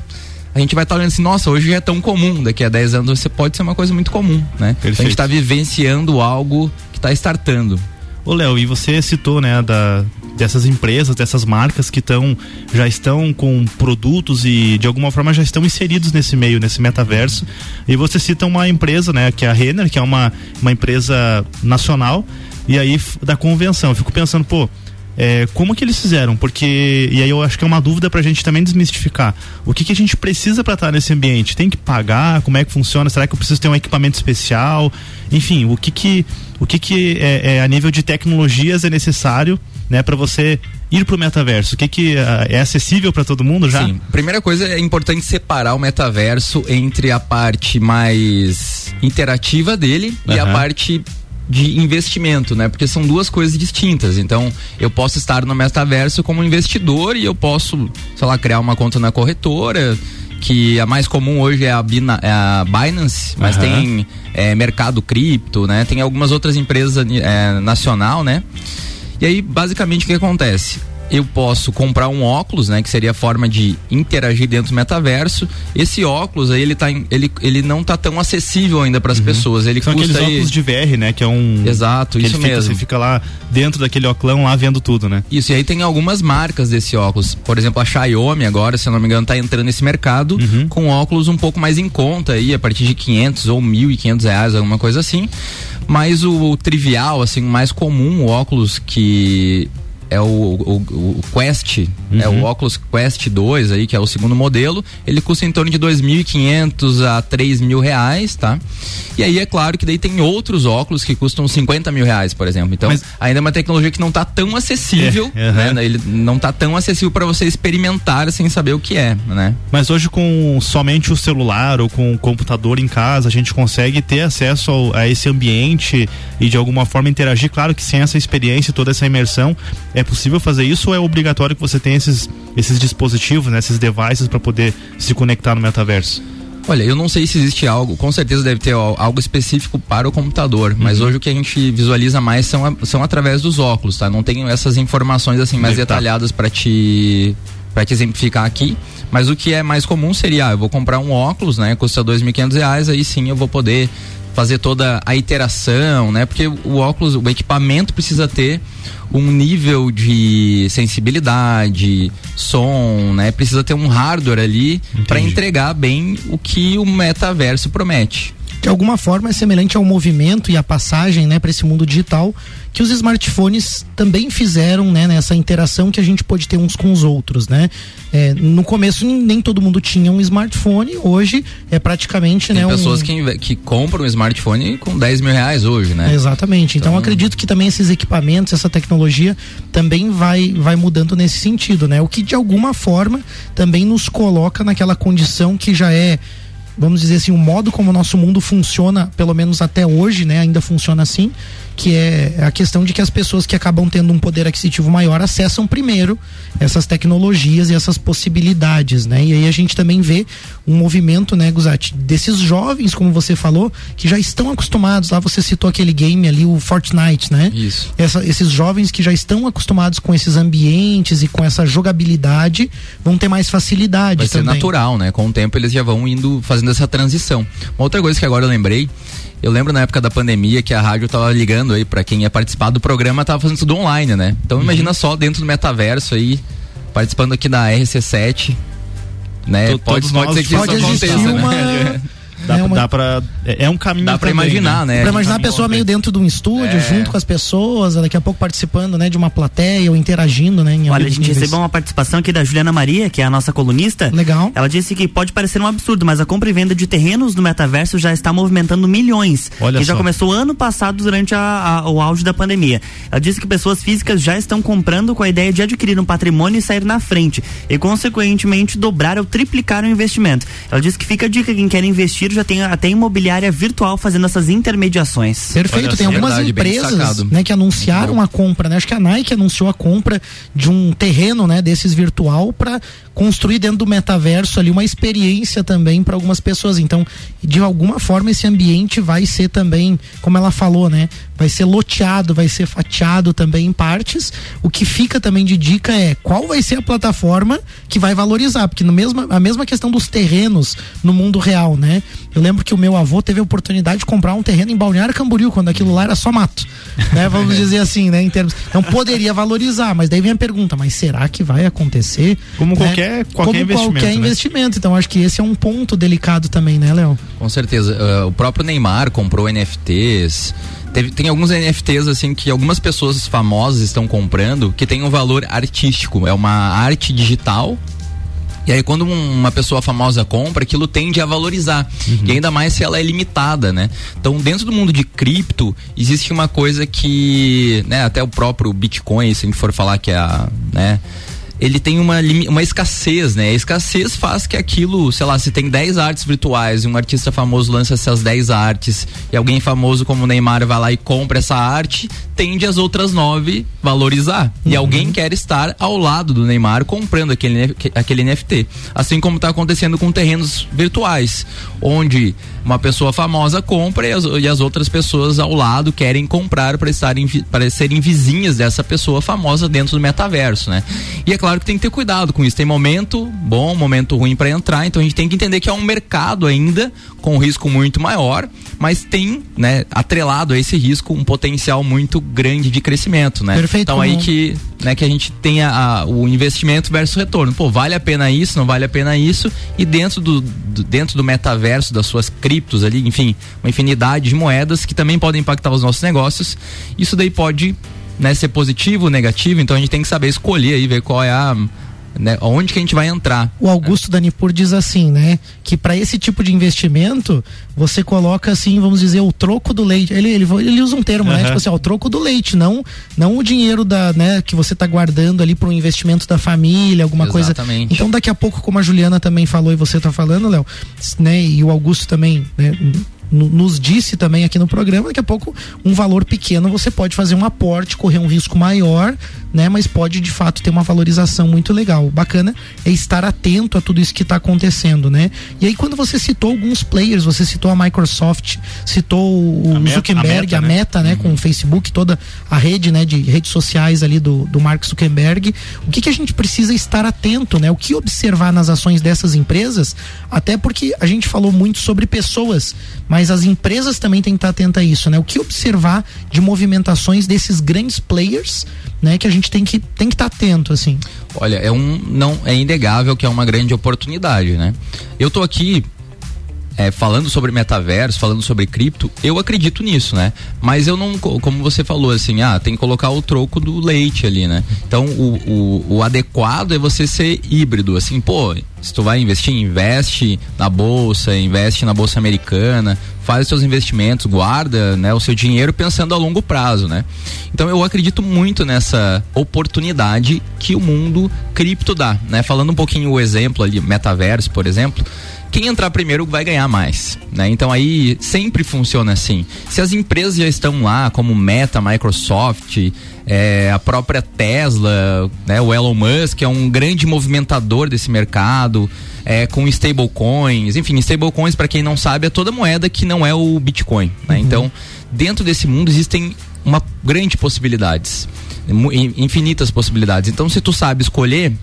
a gente vai estar tá olhando assim, nossa, hoje já é tão comum, daqui a 10 anos você pode ser uma coisa muito comum, né? Então, a gente está vivenciando algo que está startando. Ô Léo, e você citou, né, da, dessas empresas, dessas marcas que estão já estão com produtos e de alguma forma já estão inseridos nesse meio, nesse metaverso. E você cita uma empresa, né, que é a Renner, que é uma, uma empresa nacional, e aí da convenção. Eu fico pensando, pô, é, como que eles fizeram? Porque, e aí eu acho que é uma dúvida pra gente também desmistificar. O que que a gente precisa para estar nesse ambiente? Tem que pagar? Como é que funciona? Será que eu preciso ter um equipamento especial? Enfim, o que que, o que, que é, é a nível de tecnologias é necessário né, para você ir para o metaverso? O que, que uh, é acessível para todo mundo já? Sim. Primeira coisa é importante separar o metaverso entre a parte mais interativa dele uhum. e a parte de investimento, né? Porque são duas coisas distintas. Então, eu posso estar no metaverso como investidor e eu posso, sei lá, criar uma conta na corretora, que a mais comum hoje é a, Bina, é a Binance, mas uhum. tem é, mercado cripto, né? Tem algumas outras empresas é, nacional, né? E aí, basicamente, o que acontece? Eu posso comprar um óculos, né, que seria a forma de interagir dentro do metaverso. Esse óculos aí ele tá ele, ele não tá tão acessível ainda para as uhum. pessoas. Ele São custa aqueles óculos de VR, né, que é um Exato, isso fica, mesmo. Você fica lá dentro daquele óculos lá vendo tudo, né? Isso, e aí tem algumas marcas desse óculos. Por exemplo, a Xiaomi agora, se eu não me engano, tá entrando nesse mercado uhum. com óculos um pouco mais em conta aí, a partir de 500 ou 1.500 reais, alguma coisa assim. Mas o, o trivial, assim, o mais comum, o óculos que é o, o, o Quest, uhum. é o Oculus Quest 2 aí, que é o segundo modelo. Ele custa em torno de 2.500 a 3 mil reais, tá? E aí é claro que daí tem outros óculos que custam 50 mil reais, por exemplo. Então, Mas... ainda é uma tecnologia que não está tão acessível, é, uhum. né? Ele não está tão acessível para você experimentar sem saber o que é, né? Mas hoje com somente o celular ou com o computador em casa, a gente consegue ter acesso ao, a esse ambiente e de alguma forma interagir. Claro que sem essa experiência, toda essa imersão, é possível fazer isso ou é obrigatório que você tenha esses, esses dispositivos, né, esses devices para poder se conectar no metaverso? Olha, eu não sei se existe algo, com certeza deve ter algo específico para o computador, uhum. mas hoje o que a gente visualiza mais são, são através dos óculos, tá? Não tenho essas informações assim mais detalhadas para te para te exemplificar aqui, mas o que é mais comum seria, ah, eu vou comprar um óculos, né, custa dois mil reais, aí sim eu vou poder fazer toda a interação, né? Porque o óculos, o equipamento precisa ter um nível de sensibilidade, som, né? Precisa ter um hardware ali para entregar bem o que o metaverso promete de alguma forma é semelhante ao movimento e à passagem né, para esse mundo digital que os smartphones também fizeram né, nessa interação que a gente pode ter uns com os outros. Né? É, no começo nem todo mundo tinha um smartphone, hoje é praticamente. Tem né, pessoas um... que, que compram um smartphone com 10 mil reais hoje, né? Exatamente. Então, então acredito que também esses equipamentos, essa tecnologia também vai, vai mudando nesse sentido, né? O que de alguma forma também nos coloca naquela condição que já é vamos dizer assim, o modo como o nosso mundo funciona, pelo menos até hoje, né, ainda funciona assim, que é a questão de que as pessoas que acabam tendo um poder aquisitivo maior acessam primeiro essas tecnologias e essas possibilidades, né? E aí a gente também vê um movimento, né, Guzati, desses jovens, como você falou, que já estão acostumados, lá você citou aquele game ali, o Fortnite, né? Isso. Essa, esses jovens que já estão acostumados com esses ambientes e com essa jogabilidade vão ter mais facilidade Vai também. ser natural, né? Com o tempo eles já vão indo fazendo essa transição. Uma outra coisa que agora eu lembrei eu lembro na época da pandemia que a rádio tava ligando aí para quem ia participar do programa, tava fazendo tudo online, né? Então uhum. imagina só dentro do metaverso aí, participando aqui da RC7, né? pode, pode ser que isso aconteça, né? uma... né? (laughs) Dá, é, uma... dá pra. É, é um caminho. Dá pra imaginar, né? né? Pra imaginar a pessoa meio dentro de um estúdio, é. junto com as pessoas, daqui a pouco participando, né, de uma plateia ou interagindo, né? Olha, a gente níveis. recebeu uma participação aqui da Juliana Maria, que é a nossa colunista. Legal. Ela disse que pode parecer um absurdo, mas a compra e venda de terrenos no metaverso já está movimentando milhões. Olha que só. já começou ano passado durante a, a, o auge da pandemia. Ela disse que pessoas físicas já estão comprando com a ideia de adquirir um patrimônio e sair na frente. E, consequentemente, dobrar ou triplicar o investimento. Ela disse que fica a dica: quem quer investir já tem até imobiliária virtual fazendo essas intermediações. Perfeito, Olha, tem algumas verdade, empresas né, que anunciaram a compra, né? Acho que a Nike anunciou a compra de um terreno, né, desses virtual para construir dentro do metaverso ali uma experiência também para algumas pessoas. Então, de alguma forma esse ambiente vai ser também, como ela falou, né, vai ser loteado, vai ser fatiado também em partes. O que fica também de dica é qual vai ser a plataforma que vai valorizar, porque no mesmo, a mesma questão dos terrenos no mundo real, né? Eu lembro que o meu avô teve a oportunidade de comprar um terreno em Balneário Camboriú, quando aquilo lá era só mato, né? Vamos dizer assim, né? Em termos, então poderia valorizar, mas daí vem a pergunta, mas será que vai acontecer? Como né? qualquer, qualquer Como investimento. qualquer né? investimento. Então acho que esse é um ponto delicado também, né, Léo? Com certeza. Uh, o próprio Neymar comprou NFTs. Teve, tem alguns NFTs assim que algumas pessoas famosas estão comprando que tem um valor artístico. É uma arte digital e aí, quando uma pessoa famosa compra, aquilo tende a valorizar. Uhum. E ainda mais se ela é limitada, né? Então, dentro do mundo de cripto, existe uma coisa que, né, até o próprio Bitcoin, se a gente for falar que é a, né, ele tem uma, uma escassez, né? A escassez faz que aquilo, sei lá, se tem 10 artes virtuais e um artista famoso lança essas 10 artes e alguém famoso como o Neymar vai lá e compra essa arte, tende as outras nove valorizar. Uhum. E alguém quer estar ao lado do Neymar comprando aquele, aquele NFT. Assim como está acontecendo com terrenos virtuais, onde uma pessoa famosa compra e as, e as outras pessoas ao lado querem comprar para para serem vizinhas dessa pessoa famosa dentro do metaverso, né? E é claro que tem que ter cuidado com isso. Tem momento bom, momento ruim para entrar, então a gente tem que entender que é um mercado ainda com um risco muito maior, mas tem, né, atrelado a esse risco um potencial muito grande de crescimento, né? Perfeito. Então aí que, né, que a gente tenha a, o investimento versus retorno. Pô, vale a pena isso, não vale a pena isso? E dentro do, do dentro do metaverso das suas criptos ali, enfim, uma infinidade de moedas que também podem impactar os nossos negócios. Isso daí pode né, ser positivo, negativo, então a gente tem que saber escolher aí, ver qual é a né, onde que a gente vai entrar. O Augusto Danipur diz assim, né, que para esse tipo de investimento você coloca assim, vamos dizer, o troco do leite. Ele, ele, ele usa um termo, uhum. né, tipo assim, ó, o troco do leite, não não o dinheiro da, né, que você está guardando ali para um investimento da família, alguma Exatamente. coisa. Então daqui a pouco, como a Juliana também falou e você está falando, Léo, né, e o Augusto também, né, nos disse também aqui no programa, daqui a pouco um valor pequeno você pode fazer um aporte, correr um risco maior, né? Mas pode de fato ter uma valorização muito legal. O bacana é estar atento a tudo isso que está acontecendo, né? E aí quando você citou alguns players, você citou a Microsoft, citou o a Zuckerberg, a Meta, a Meta né? né? Com o Facebook, toda a rede, né? De redes sociais ali do, do Mark Zuckerberg. O que que a gente precisa estar atento, né? O que observar nas ações dessas empresas, até porque a gente falou muito sobre pessoas, mas mas as empresas também têm que estar atentas a isso, né? O que observar de movimentações desses grandes players, né? Que a gente tem que tem que estar atento, assim. Olha, é um não é inegável que é uma grande oportunidade, né? Eu tô aqui é, falando sobre metaverso, falando sobre cripto, eu acredito nisso, né? Mas eu não, como você falou, assim, ah, tem que colocar o troco do leite ali, né? Então o, o, o adequado é você ser híbrido, assim, pô, se tu vai investir, investe na bolsa, investe na bolsa americana, faz seus investimentos, guarda, né, o seu dinheiro pensando a longo prazo, né? Então eu acredito muito nessa oportunidade que o mundo cripto dá, né? Falando um pouquinho o exemplo ali, metaverso, por exemplo, quem entrar primeiro vai ganhar mais, né? Então aí sempre funciona assim. Se as empresas já estão lá, como Meta, Microsoft, é, a própria Tesla, né? O Elon Musk é um grande movimentador desse mercado, é, com stablecoins, enfim, stablecoins para quem não sabe é toda moeda que não é o Bitcoin, né? Uhum. Então dentro desse mundo existem uma grande possibilidades, infinitas possibilidades. Então se tu sabe escolher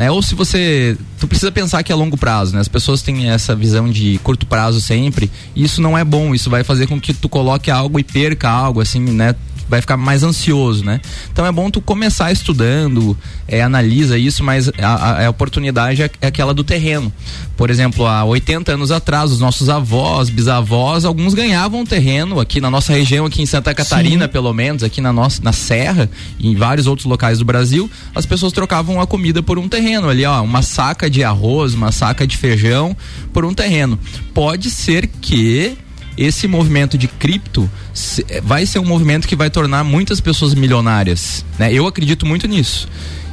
né? Ou se você, tu precisa pensar que é longo prazo, né? As pessoas têm essa visão de curto prazo sempre, e isso não é bom, isso vai fazer com que tu coloque algo e perca algo, assim, né? Vai ficar mais ansioso, né? Então é bom tu começar estudando, é, analisa isso, mas a, a, oportunidade é, é, aquela do terreno. Por exemplo, há 80 anos atrás, os nossos avós, bisavós, alguns ganhavam terreno aqui na nossa região, aqui em Santa Catarina, Sim. pelo menos, aqui na nossa na Serra e em vários outros locais do Brasil, as pessoas trocavam a comida por um terreno ali, ó, uma saca de arroz, uma saca de feijão por um terreno. Pode ser que esse movimento de cripto vai ser um movimento que vai tornar muitas pessoas milionárias, né? Eu acredito muito nisso.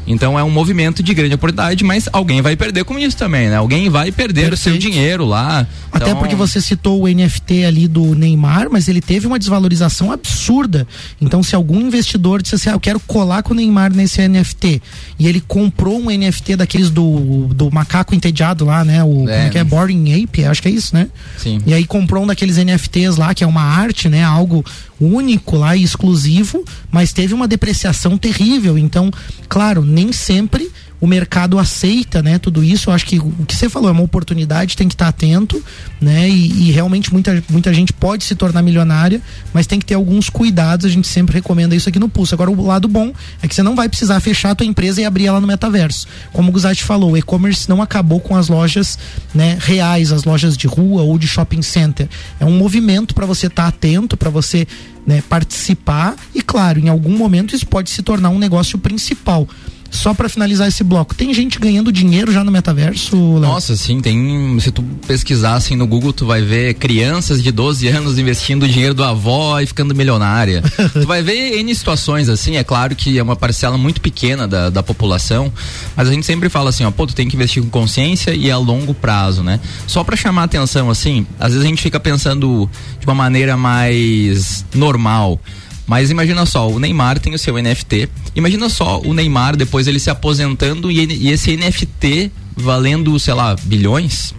Então é um movimento de grande oportunidade, mas alguém vai perder com isso também, né? Alguém vai perder Perfeito. o seu dinheiro lá. Até então... porque você citou o NFT ali do Neymar, mas ele teve uma desvalorização absurda. Então, se algum investidor disse assim, ah, eu quero colar com o Neymar nesse NFT, e ele comprou um NFT daqueles do, do macaco entediado lá, né? O, é, como é que é? Boring Ape, acho que é isso, né? Sim. E aí comprou um daqueles NFTs lá, que é uma arte, né? Algo único lá e exclusivo, mas teve uma depreciação terrível. Então, claro, nem sempre o mercado aceita, né, tudo isso. Eu acho que o que você falou é uma oportunidade, tem que estar atento, né? E, e, realmente muita, muita gente pode se tornar milionária, mas tem que ter alguns cuidados. A gente sempre recomenda isso aqui no Pulso. Agora, o lado bom é que você não vai precisar fechar a tua empresa e abrir ela no metaverso. Como o Guzati falou, o e-commerce não acabou com as lojas, né, reais, as lojas de rua ou de shopping center. É um movimento para você estar tá atento, para você né, participar e, claro, em algum momento isso pode se tornar um negócio principal só para finalizar esse bloco, tem gente ganhando dinheiro já no metaverso? Léo? Nossa, sim, tem. Se tu pesquisar assim no Google, tu vai ver crianças de 12 anos investindo o dinheiro do avó e ficando milionária. (laughs) tu vai ver N situações assim, é claro que é uma parcela muito pequena da, da população, mas a gente sempre fala assim, ó, pô, tu tem que investir com consciência e a longo prazo, né? Só para chamar atenção assim, às vezes a gente fica pensando de uma maneira mais normal. Mas imagina só, o Neymar tem o seu NFT. Imagina só o Neymar depois ele se aposentando e, e esse NFT valendo, sei lá, bilhões.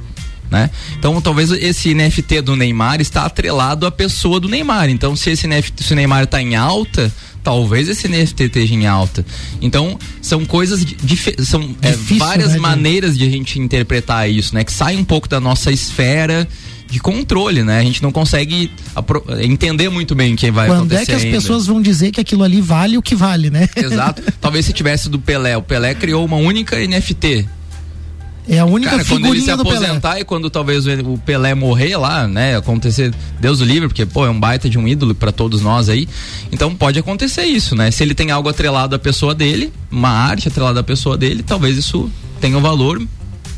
Né? Então talvez esse NFT do Neymar está atrelado à pessoa do Neymar. Então se esse NFT, se o Neymar está em alta, talvez esse NFT esteja em alta. Então são coisas são é, várias né, maneiras de a gente interpretar isso, né? Que sai um pouco da nossa esfera de controle, né? A gente não consegue entender muito bem o que vai Quando acontecer. Quando é que as ainda. pessoas vão dizer que aquilo ali vale o que vale, né? Exato. (laughs) Talvez se tivesse do Pelé, o Pelé criou uma única NFT. É a única Cara, quando ele se Pelé. aposentar e quando talvez o Pelé morrer lá, né, acontecer, Deus o livre, porque pô, é um baita de um ídolo pra todos nós aí. Então pode acontecer isso, né? Se ele tem algo atrelado à pessoa dele, uma arte atrelada à pessoa dele, talvez isso tenha um valor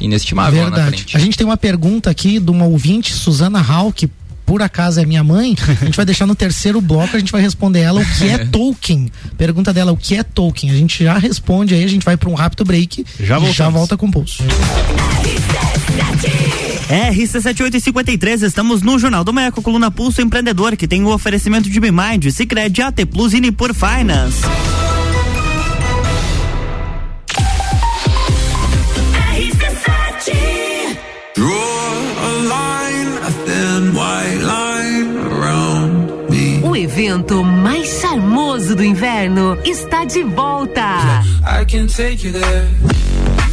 inestimável lá na Verdade. frente. A gente tem uma pergunta aqui de uma ouvinte, Suzana Hall, que por acaso é minha mãe. A gente vai deixar no terceiro bloco, a gente vai responder ela o que é (laughs) Tolkien. Pergunta dela o que é Tolkien. A gente já responde aí, a gente vai para um rápido break Já e já volta com o pulso. RC7853, estamos no Jornal do a coluna Pulso Empreendedor, que tem o oferecimento de Bimind, Cicred, AT Plus e Nipur Finance. Evento mais charmoso do inverno está de volta.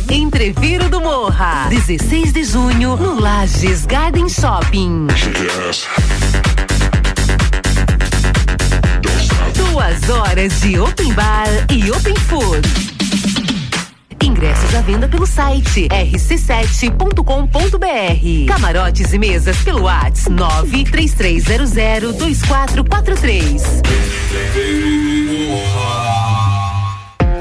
Entreviro do Morra, 16 de junho, no Lages Garden Shopping. Duas horas de open bar e open food. Ingressos à venda pelo site rc7.com.br. Camarotes e mesas pelo WhatsApp 933002443.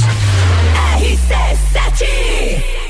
RC7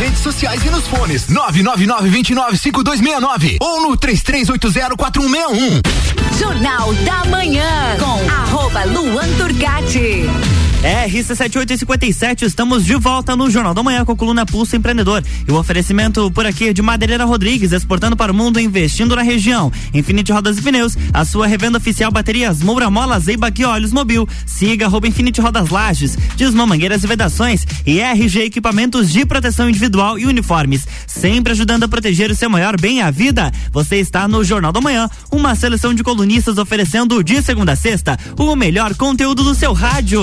redes sociais e nos fones 999-295269 ou no 33804161. Jornal da Manhã com arroba Luan Turcati. RC7857, estamos de volta no Jornal da Manhã com a coluna Pulso Empreendedor. E o oferecimento por aqui de Madeireira Rodrigues, exportando para o mundo e investindo na região. Infinity Rodas e Pneus, a sua revenda oficial baterias Moura e Olhos Mobil. Siga arroba Infinity Rodas Lages, Desmã Mangueiras e Vedações e RG Equipamentos de Proteção Individual e Uniformes. Sempre ajudando a proteger o seu maior bem, a vida. Você está no Jornal da Manhã, uma seleção de colunistas oferecendo de segunda a sexta o melhor conteúdo do seu rádio.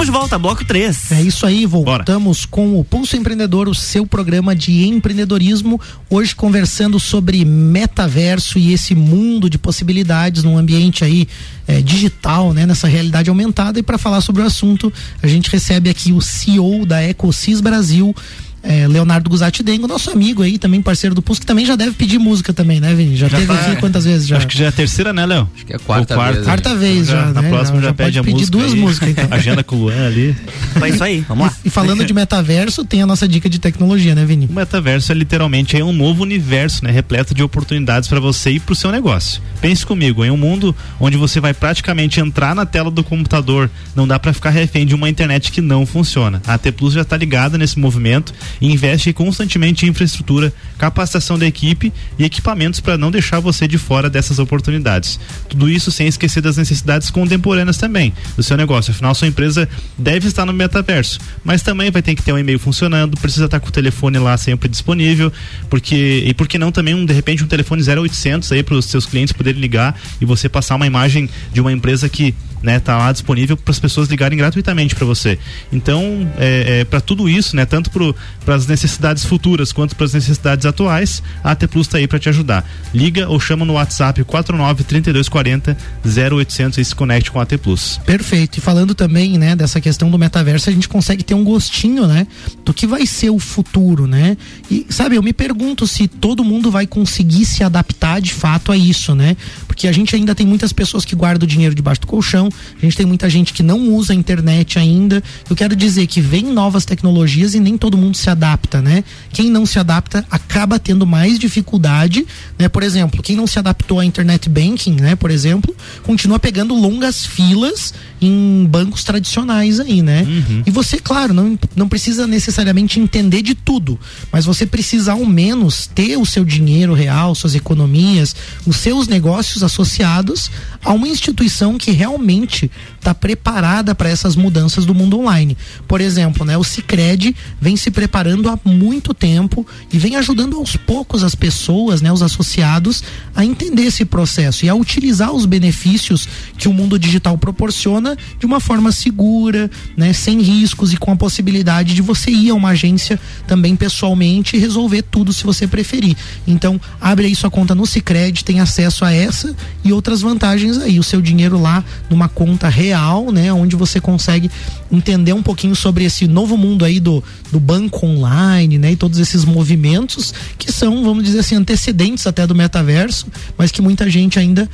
Estamos de volta, bloco 3. É isso aí, voltamos com o Pulso Empreendedor, o seu programa de empreendedorismo. Hoje conversando sobre metaverso e esse mundo de possibilidades num ambiente aí é, digital, né, nessa realidade aumentada. E para falar sobre o assunto, a gente recebe aqui o CEO da Ecosis Brasil é, Leonardo Guzatti Dengo, nosso amigo aí, também parceiro do Pulso, que também já deve pedir música também, né, Vini? Já, já teve tá, aqui quantas vezes já? Acho que já é a terceira, né, Léo? Acho que é a quarta, quarta vez. Quarta vez já, já Na né? próxima já, já pede a pedir música. duas aí. músicas, então. (laughs) Agenda com o Luan ali. É isso aí, vamos lá. E, e falando de metaverso, tem a nossa dica de tecnologia, né, Vini? O metaverso é literalmente é um novo universo, né? Repleto de oportunidades para você e pro seu negócio. Pense comigo, em um mundo onde você vai praticamente entrar na tela do computador, não dá para ficar refém de uma internet que não funciona. A AT Plus já está ligada nesse movimento e investe constantemente em infraestrutura, capacitação da equipe e equipamentos para não deixar você de fora dessas oportunidades. Tudo isso sem esquecer das necessidades contemporâneas também do seu negócio. Afinal, sua empresa deve estar no metaverso, mas também vai ter que ter um e-mail funcionando, precisa estar com o telefone lá sempre disponível, porque e por que não também um de repente um telefone 0800 aí para os seus clientes poderem ligar e você passar uma imagem de uma empresa que né, tá lá disponível para as pessoas ligarem gratuitamente para você. Então, é, é para tudo isso, né, tanto para as necessidades futuras quanto para as necessidades atuais, a AT Plus está aí para te ajudar. Liga ou chama no WhatsApp 49 3240 0800 e se conecte com a AT Plus. Perfeito. E falando também, né, dessa questão do metaverso, a gente consegue ter um gostinho, né, do que vai ser o futuro, né? E sabe, eu me pergunto se todo mundo vai conseguir se adaptar de fato a isso, né? Porque a gente ainda tem muitas pessoas que guardam o dinheiro debaixo do colchão, a gente tem muita gente que não usa a internet ainda. Eu quero dizer que vem novas tecnologias e nem todo mundo se adapta, né? Quem não se adapta acaba tendo mais dificuldade, né? Por exemplo, quem não se adaptou à internet banking, né? Por exemplo, continua pegando longas filas em bancos tradicionais aí, né? Uhum. E você, claro, não, não precisa necessariamente entender de tudo, mas você precisa ao menos ter o seu dinheiro real, suas economias, os seus negócios associados a uma instituição que realmente está preparada para essas mudanças do mundo online. Por exemplo, né, o Cicred vem se preparando há muito tempo e vem ajudando aos poucos as pessoas, né, os associados, a entender esse processo e a utilizar os benefícios que o mundo digital proporciona de uma forma segura, né, sem riscos e com a possibilidade de você ir a uma agência também pessoalmente e resolver tudo se você preferir. Então, abre aí sua conta no Cicred, tem acesso a essa e outras vantagens aí, o seu dinheiro lá numa conta real, né, onde você consegue entender um pouquinho sobre esse novo mundo aí do, do banco online, né, e todos esses movimentos que são, vamos dizer assim, antecedentes até do metaverso, mas que muita gente ainda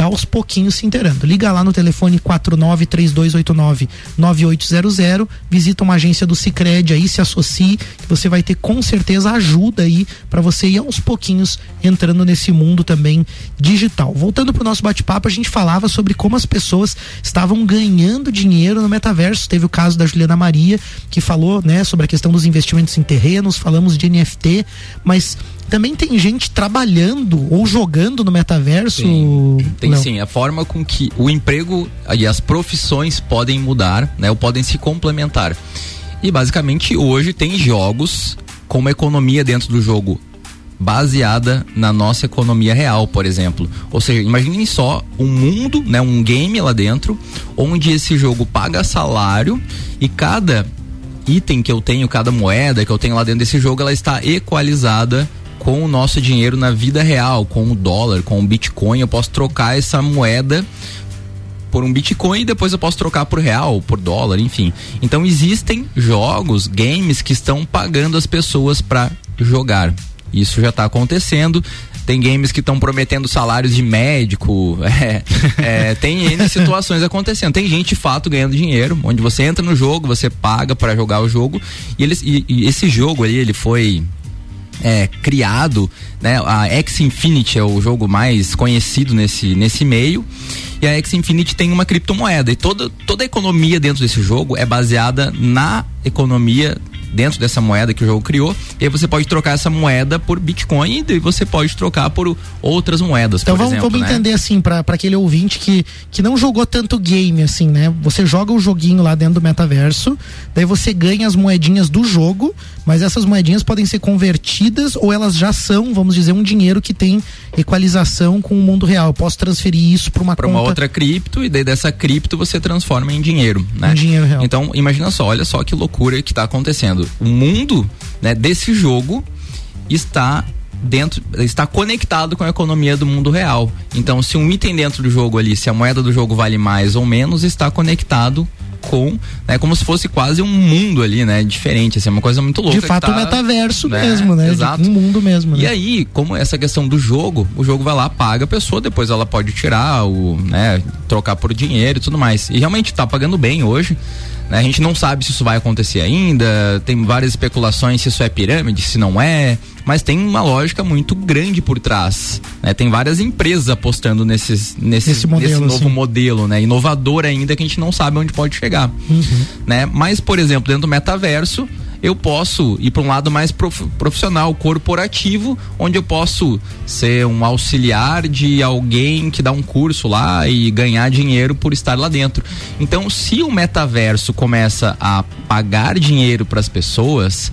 tá aos pouquinhos se inteirando. Liga lá no telefone 4932899800, visita uma agência do Sicredi aí, se associe, que você vai ter com certeza ajuda aí para você ir aos pouquinhos entrando nesse mundo também digital. Voltando pro nosso bate-papo, a gente falava sobre como as pessoas estavam ganhando dinheiro no metaverso. Teve o caso da Juliana Maria, que falou, né, sobre a questão dos investimentos em terrenos, falamos de NFT, mas também tem gente trabalhando ou jogando no metaverso. Tem, tem sim. A forma com que o emprego e as profissões podem mudar, né? Ou podem se complementar. E basicamente hoje tem jogos com uma economia dentro do jogo baseada na nossa economia real, por exemplo. Ou seja, imaginem só um mundo, né, um game lá dentro, onde esse jogo paga salário e cada item que eu tenho, cada moeda que eu tenho lá dentro desse jogo, ela está equalizada com o nosso dinheiro na vida real, com o dólar, com o Bitcoin, eu posso trocar essa moeda por um Bitcoin e depois eu posso trocar por real, por dólar, enfim. Então existem jogos, games que estão pagando as pessoas para jogar. Isso já está acontecendo. Tem games que estão prometendo salários de médico. (laughs) É, é, tem N situações acontecendo. Tem gente de fato ganhando dinheiro, onde você entra no jogo, você paga para jogar o jogo. E, eles, e, e esse jogo aí, ele foi é, criado, né? A X Infinity é o jogo mais conhecido nesse, nesse meio. E a X Infinity tem uma criptomoeda. E toda, toda a economia dentro desse jogo é baseada na economia dentro dessa moeda que o jogo criou, e aí você pode trocar essa moeda por Bitcoin e você pode trocar por outras moedas, Então vamos, exemplo, vamos né? entender assim, pra pra aquele ouvinte que, que não jogou tanto game assim, né? Você joga o joguinho lá dentro do metaverso, daí você ganha as moedinhas do jogo, mas essas moedinhas podem ser convertidas ou elas já são, vamos dizer, um dinheiro que tem equalização com o mundo real. Eu posso transferir isso para uma para conta uma outra cripto e daí dessa cripto você transforma em dinheiro, né? Em dinheiro real. Então, imagina só, olha só que loucura que está acontecendo. O mundo, né, desse jogo está dentro está conectado com a economia do mundo real. Então, se um item dentro do jogo ali, se a moeda do jogo vale mais ou menos, está conectado com, né, como se fosse quase um mundo ali, né, diferente, assim, uma coisa muito louca. de fato tá, o metaverso né, mesmo, né? Exato. Um mundo mesmo, né? E aí, como essa questão do jogo, o jogo vai lá, paga a pessoa, depois ela pode tirar, o, né, trocar por dinheiro e tudo mais. E realmente tá pagando bem hoje. Né? A gente não sabe se isso vai acontecer ainda, tem várias especulações se isso é pirâmide, se não é, mas tem uma lógica muito grande por trás. né? Tem várias empresas apostando nesses, nesses, Nesse modelo, nesse novo assim. modelo, né? Inovador ainda que a gente não sabe onde pode chegar né? Mas, por exemplo, dentro do metaverso, eu posso ir para um lado mais prof- profissional, corporativo, onde eu posso ser um auxiliar de alguém que dá um curso lá e ganhar dinheiro por estar lá dentro. Então, se o metaverso começa a pagar dinheiro para as pessoas,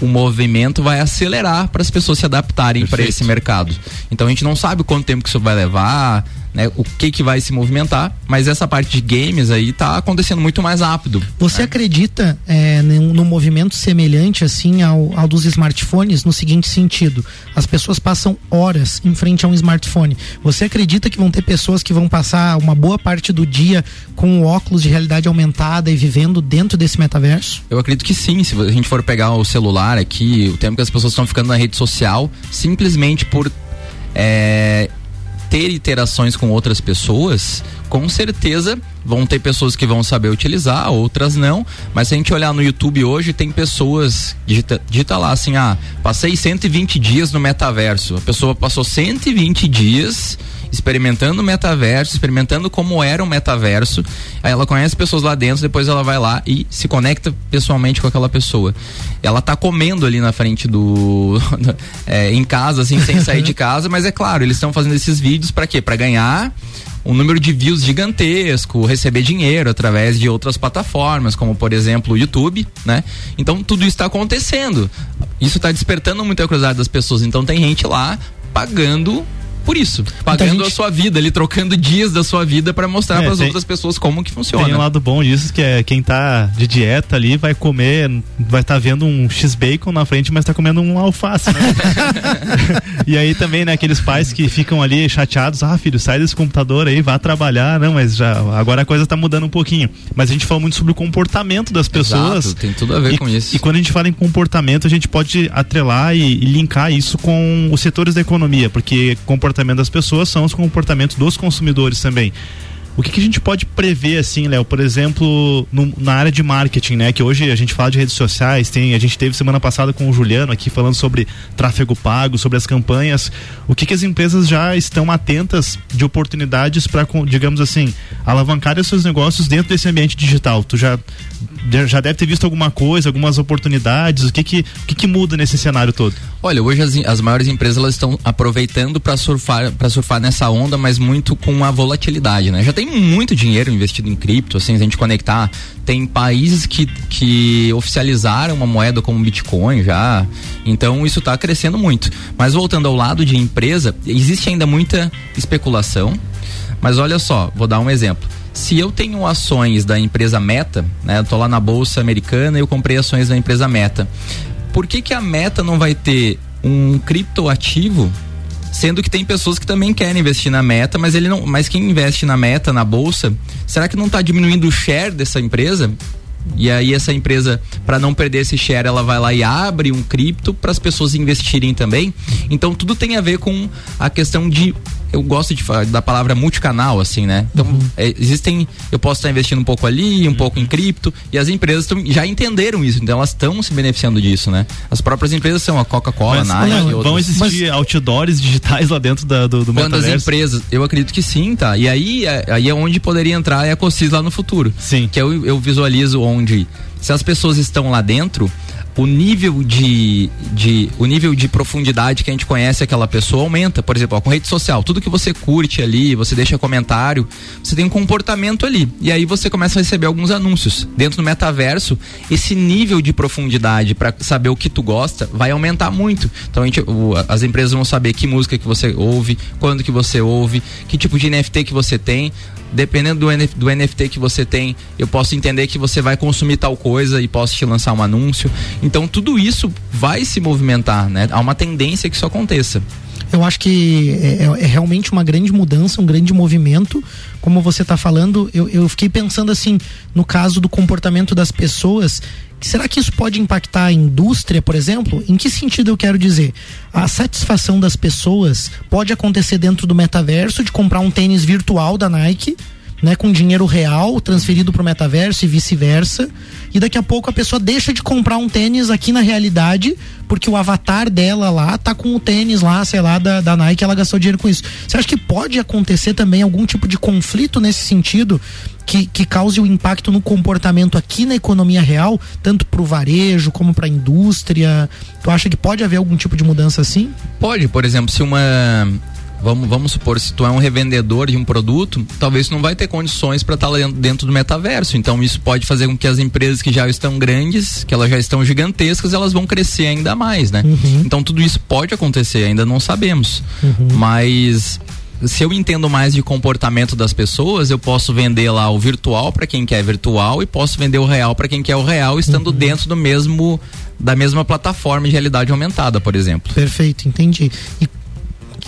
o movimento vai acelerar para as pessoas se adaptarem para esse mercado. Então a gente não sabe quanto tempo que isso vai levar, né, o que que vai se movimentar, mas essa parte de games aí tá acontecendo muito mais rápido. Você acredita é, num, num movimento semelhante assim ao, ao dos smartphones no seguinte sentido: as pessoas passam horas em frente a um smartphone. Você acredita que vão ter pessoas que vão passar uma boa parte do dia com óculos de realidade aumentada e vivendo dentro desse metaverso? Eu acredito que sim, se a gente for pegar o celular aqui, o tempo que as pessoas estão ficando na rede social, simplesmente por é, ter interações com outras pessoas, com certeza vão ter pessoas que vão saber utilizar, outras não. Mas se a gente olhar no YouTube hoje, tem pessoas, digita, digita lá assim, ah, passei 120 dias no metaverso. A pessoa passou 120 dias experimentando o metaverso, experimentando como era o metaverso. Aí ela conhece pessoas lá dentro, depois ela vai lá e se conecta pessoalmente com aquela pessoa. Ela tá comendo ali na frente do. (laughs) é, em casa, assim, sem sair de casa, mas é claro, eles estão fazendo esses vídeos para quê? Para ganhar um número de views gigantesco, receber dinheiro através de outras plataformas, como por exemplo o YouTube, né? Então tudo isso está acontecendo. Isso está despertando muita curiosidade das pessoas. Então tem gente lá pagando por isso, pagando a sua vida, ali trocando dias da sua vida para mostrar É, para as outras pessoas como que funciona. Tem um lado bom disso, que é quem tá de dieta ali vai comer, vai estar vendo um X-Bacon na frente, mas tá comendo um alface, né? (laughs) e aí também, né, aqueles pais que ficam ali chateados, ah, filho, sai desse computador aí, vá trabalhar, não, mas já, agora a coisa tá mudando um pouquinho. Mas a gente fala muito sobre o comportamento das pessoas. Exato, tem tudo a ver e, com isso. E quando a gente fala em comportamento, a gente pode atrelar e, e linkar isso com os setores da economia, porque comportamento das pessoas são os comportamentos dos consumidores também. O que, que a gente pode prever assim, Léo? Por exemplo, no- na área de marketing, né? Que hoje a gente fala de redes sociais, tem, a gente teve semana passada com o Juliano aqui falando sobre tráfego pago, sobre as campanhas. O que, que as empresas já estão atentas de oportunidades para, digamos assim, alavancar os seus negócios dentro desse ambiente digital? Tu já, já deve ter visto alguma coisa, algumas oportunidades? O que que, o que, que muda nesse cenário todo? Olha, hoje as, as maiores empresas elas estão aproveitando para surfar para surfar nessa onda, mas muito com a volatilidade, né? Já tem muito dinheiro investido em cripto, assim, a gente conectar, tem países que, que oficializaram uma moeda como Bitcoin já. Então isso está crescendo muito. Mas voltando ao lado de empresa, existe ainda muita especulação. Mas olha só, vou dar um exemplo. Se eu tenho ações da empresa Meta, né? Eu tô lá na bolsa americana e eu comprei ações da empresa Meta. Por que que a Meta não vai ter um criptoativo sendo que tem pessoas que também querem investir na meta, mas ele não, mas quem investe na meta, na bolsa, será que não está diminuindo o share dessa empresa? E aí essa empresa, para não perder esse share, ela vai lá e abre um cripto para as pessoas investirem também. Então tudo tem a ver com a questão de eu gosto de falar da palavra multicanal, assim, né? Então, é, existem. Eu posso estar investindo um pouco ali, um pouco em cripto, e as empresas tão- já entenderam isso, então elas estão se beneficiando disso, né? As próprias empresas são a Coca-Cola, Mas, Nike, vão existir outdoors digitais lá dentro da- do, do Quando as empresas, eu acredito que sim, tá? E aí, é- aí é onde poderia entrar a EcoSys lá no futuro. Sim. Que eu, eu visualizo onde, se as pessoas estão lá dentro, o nível de, de o nível de profundidade que a gente conhece aquela pessoa aumenta. Por exemplo, ó, com rede social, tudo que você curte ali, você deixa comentário, você tem um comportamento ali. E aí você começa a receber alguns anúncios. Dentro do metaverso, esse nível de profundidade para saber o que tu gosta vai aumentar muito. Então a gente, o, as empresas vão saber que música que você ouve, quando que você ouve, que tipo de NFT que você tem dependendo do, NF, do NFT que você tem, eu posso entender que você vai consumir tal coisa e posso te lançar um anúncio. Então tudo isso vai se movimentar, né? Há uma tendência que isso aconteça. Eu acho que é, é, é realmente uma grande mudança, um grande movimento. Como você está falando, eu, eu fiquei pensando assim, no caso do comportamento das pessoas, Será que isso pode impactar a indústria, por exemplo? Em que sentido eu quero dizer? A satisfação das pessoas pode acontecer dentro do metaverso de comprar um tênis virtual da Nike né, com dinheiro real transferido para o metaverso e vice-versa. E daqui a pouco a pessoa deixa de comprar um tênis aqui na realidade, porque o avatar dela lá tá com o tênis lá, sei lá, da, da Nike, ela gastou dinheiro com isso. Você acha que pode acontecer também algum tipo de conflito nesse sentido? Que, que cause o um impacto no comportamento aqui na economia real, tanto para o varejo como para a indústria? Tu acha que pode haver algum tipo de mudança assim? Pode, por exemplo, se uma vamos, vamos supor, se tu é um revendedor de um produto, talvez tu não vai ter condições para estar tá dentro, dentro do metaverso. Então isso pode fazer com que as empresas que já estão grandes, que elas já estão gigantescas, elas vão crescer ainda mais, né? Uhum. Então tudo isso pode acontecer, ainda não sabemos. Uhum. Mas se eu entendo mais de comportamento das pessoas, eu posso vender lá o virtual para quem quer virtual e posso vender o real para quem quer o real, estando uhum. dentro do mesmo da mesma plataforma de realidade aumentada, por exemplo. Perfeito, entendi. E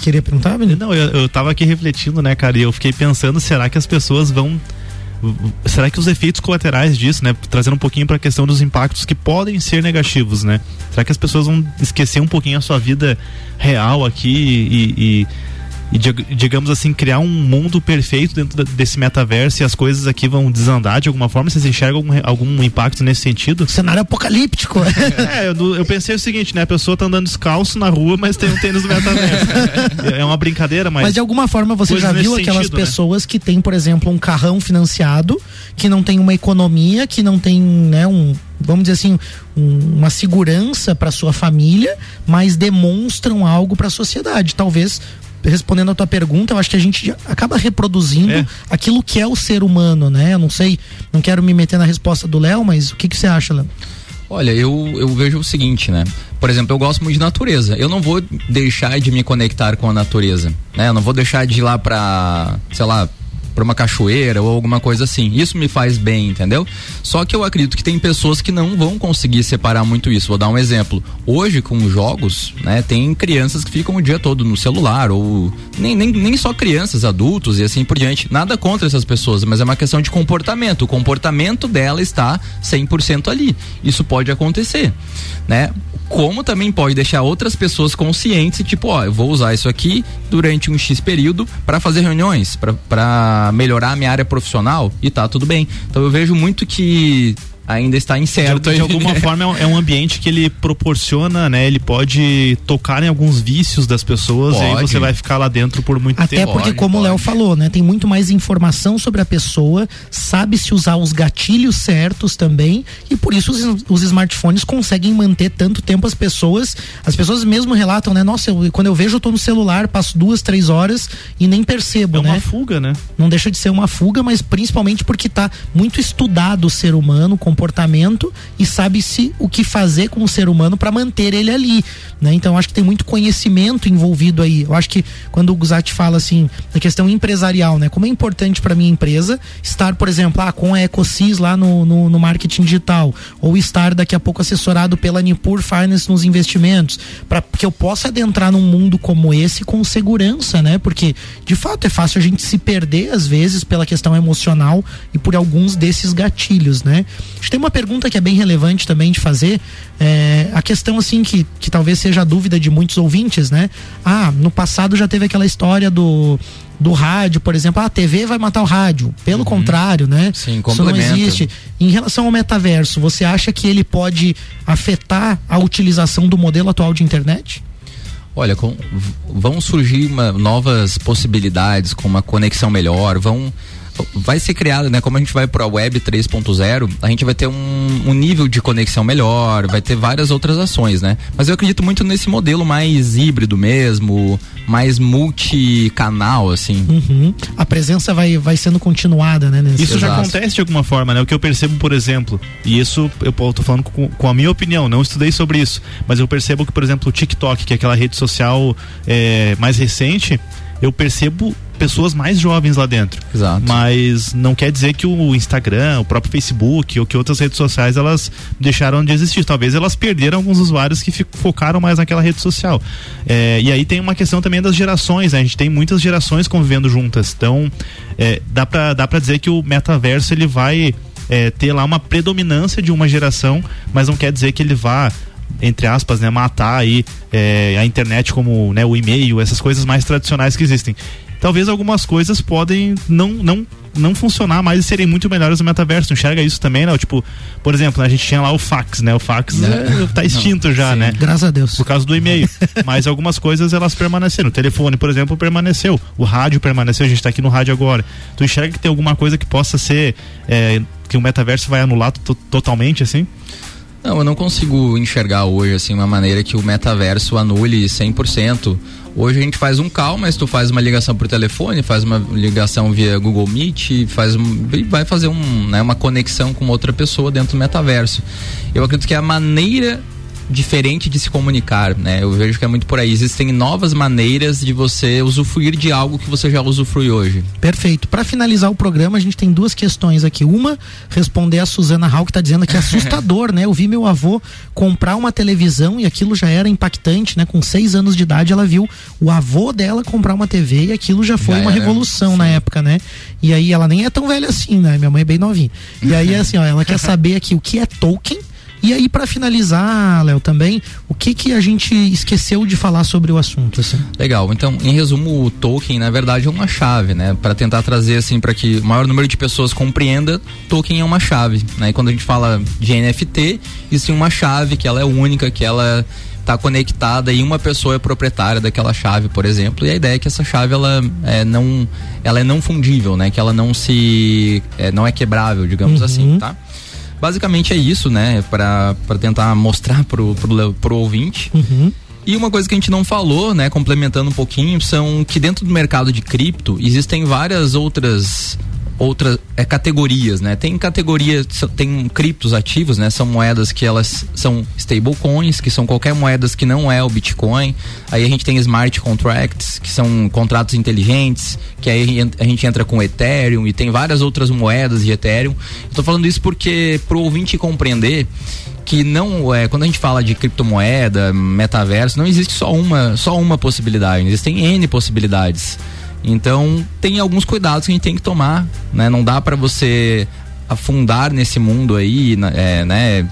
queria perguntar, menino? Não, eu, eu tava aqui refletindo, né, cara, e eu fiquei pensando, será que as pessoas vão será que os efeitos colaterais disso, né, trazendo um pouquinho para a questão dos impactos que podem ser negativos, né? Será que as pessoas vão esquecer um pouquinho a sua vida real aqui e, e e digamos assim criar um mundo perfeito dentro desse metaverso e as coisas aqui vão desandar de alguma forma vocês enxergam algum, algum impacto nesse sentido cenário apocalíptico (laughs) é eu, eu, pensei o seguinte né a pessoa tá andando descalço na rua mas tem um tênis metaverso é uma brincadeira mas mas de alguma forma você já viu aquelas sentido, né? pessoas né? que tem por exemplo um carrão financiado que não tem uma economia que não tem né um vamos dizer assim, um, uma segurança para sua família, mas demonstram algo para a sociedade. Talvez respondendo a tua pergunta, eu acho que a gente acaba reproduzindo é. aquilo que é o ser humano, né? Eu não sei, não quero me meter na resposta do Léo, mas o que, que você acha, Léo? Olha, eu, eu vejo o seguinte, né? Por exemplo, eu gosto muito de natureza. Eu não vou deixar de me conectar com a natureza, né? Eu não vou deixar de ir lá pra, sei lá, para uma cachoeira ou alguma coisa assim. Isso me faz bem, entendeu? Só que eu acredito que tem pessoas que não vão conseguir separar muito isso. Vou dar um exemplo. Hoje, com jogos, né, tem crianças que ficam o dia todo no celular, ou nem, nem, nem só crianças, adultos e assim por diante. Nada contra essas pessoas, mas é uma questão de comportamento. O comportamento dela está 100% ali. Isso pode acontecer, né? Como também pode deixar outras pessoas conscientes, tipo, ó, eu vou usar isso aqui durante um X período para fazer reuniões, para melhorar a minha área profissional e tá tudo bem. Então eu vejo muito que ainda está incerto. De, de alguma forma é um, é um, ambiente que ele proporciona, né? Ele pode tocar em alguns vícios das pessoas pode. e aí você vai ficar lá dentro por muito Até tempo. Até porque, como o Léo falou, né? Tem muito mais informação sobre a pessoa, sabe-se usar os gatilhos certos também e por isso os, os, smartphones conseguem manter tanto tempo as pessoas. As pessoas mesmo relatam, né? Nossa, eu, quando eu vejo eu tô no celular, passo duas, três horas e nem percebo, é né? uma fuga, né? Não deixa de ser uma fuga, mas principalmente porque tá muito estudado o ser humano, com comportamento e sabe-se o que fazer com o ser humano para manter ele ali. Né? Então acho que tem muito conhecimento envolvido aí. Eu acho que quando o Guzati fala assim da questão empresarial, né? Como é importante para minha empresa estar, por exemplo, ah, com a Ecosis lá no, no, no, marketing digital, ou estar daqui a pouco assessorado pela Nipur Finance nos investimentos, para que eu possa adentrar num mundo como esse com segurança, né? Porque de fato é fácil a gente se perder às vezes pela questão emocional e por alguns desses gatilhos, né? Gente tem uma pergunta que é bem relevante também de fazer. É, a questão, assim, que, que talvez seja a dúvida de muitos ouvintes, né? Ah, no passado já teve aquela história do do rádio, por exemplo, ah, a TV vai matar o rádio. Pelo uhum. contrário, né? Sim, Isso não existe. Em relação ao metaverso, você acha que ele pode afetar a utilização do modelo atual de internet? Olha, com, vão surgir uma, novas possibilidades com uma conexão melhor, vão vai ser criada, né? Como a gente vai para a web 3.0, a gente vai ter um, um, nível de conexão melhor, vai ter várias outras ações, né? Mas eu acredito muito nesse modelo mais híbrido mesmo, mais multicanal, assim. Uhum. A presença vai, vai sendo continuada, né? Nesse isso já acontece de alguma forma, né? O que eu percebo, por exemplo, e isso eu tô falando com, com, a minha opinião, não estudei sobre isso, mas eu percebo que, por exemplo, o TikTok, que é aquela rede social é, mais recente, eu percebo pessoas mais jovens lá dentro. Exato. Mas não quer dizer que o Instagram, o próprio Facebook ou que outras redes sociais elas deixaram de existir. Talvez elas perderam alguns usuários que focaram mais naquela rede social. É, e aí tem uma questão também das gerações. Né? A gente tem muitas gerações convivendo juntas. Então é, dá para dá pra dizer que o metaverso ele vai é, ter lá uma predominância de uma geração, mas não quer dizer que ele vá entre aspas, né, matar aí é, a internet como né, o e-mail, essas coisas mais tradicionais que existem. Talvez algumas coisas podem não, não, não funcionar mais e serem muito melhores no metaverso. Enxerga isso também, né? Tipo, por exemplo, né, a gente tinha lá o fax, né? O fax é, tá extinto não, já, sim. né? Graças a Deus. Por causa do e-mail. (laughs) Mas algumas coisas elas permaneceram. O telefone, por exemplo, permaneceu. O rádio permaneceu. A gente tá aqui no rádio agora. Tu enxerga que tem alguma coisa que possa ser. É, que o metaverso vai anular totalmente, assim? Não, eu não consigo enxergar hoje assim uma maneira que o metaverso anule 100%. Hoje a gente faz um call, mas tu faz uma ligação por telefone, faz uma ligação via Google Meet, faz vai fazer um, né, uma conexão com outra pessoa dentro do metaverso. Eu acredito que a maneira diferente de se comunicar, né? Eu vejo que é muito por aí. Existem novas maneiras de você usufruir de algo que você já usufrui hoje. Perfeito. Para finalizar o programa, a gente tem duas questões aqui. Uma, responder a Suzana Hall, que está dizendo que é assustador, (laughs) né? Eu vi meu avô comprar uma televisão e aquilo já era impactante, né? Com seis anos de idade, ela viu o avô dela comprar uma TV e aquilo já foi já uma era. revolução Sim. na época, né? E aí ela nem é tão velha assim, né? Minha mãe é bem novinha. E aí, (laughs) assim, ó, ela quer saber aqui o que é Tolkien e aí, para finalizar, Léo, também, o que que a gente esqueceu de falar sobre o assunto? Assim? Legal. Então, em resumo, o Tolkien, na verdade, é uma chave, né? Para tentar trazer, assim, para que o maior número de pessoas compreenda, Tolkien é uma chave, né? E quando a gente fala de NFT, existe uma chave que ela é única, que ela está conectada e uma pessoa é proprietária daquela chave, por exemplo, e a ideia é que essa chave ela é não ela é não fundível, né? Que ela não se é, não é quebrável, digamos uhum. assim, tá? Basicamente é isso, né? Para tentar mostrar pro, pro, pro ouvinte. Uhum. E uma coisa que a gente não falou, né, complementando um pouquinho, são que dentro do mercado de cripto existem várias outras outras é, categorias, né? Tem categorias, tem criptos ativos, né? São moedas que elas são stablecoins, que são qualquer moedas que não é o Bitcoin. Aí a gente tem smart contracts, que são contratos inteligentes, que aí a gente entra com Ethereum e tem várias outras moedas de Ethereum. Estou falando isso porque pro ouvinte compreender que não é quando a gente fala de criptomoeda, metaverso, não existe só uma, só uma possibilidade, existem N possibilidades. Então, tem alguns cuidados que a gente tem que tomar, né? Não dá para você afundar nesse mundo aí, é, né?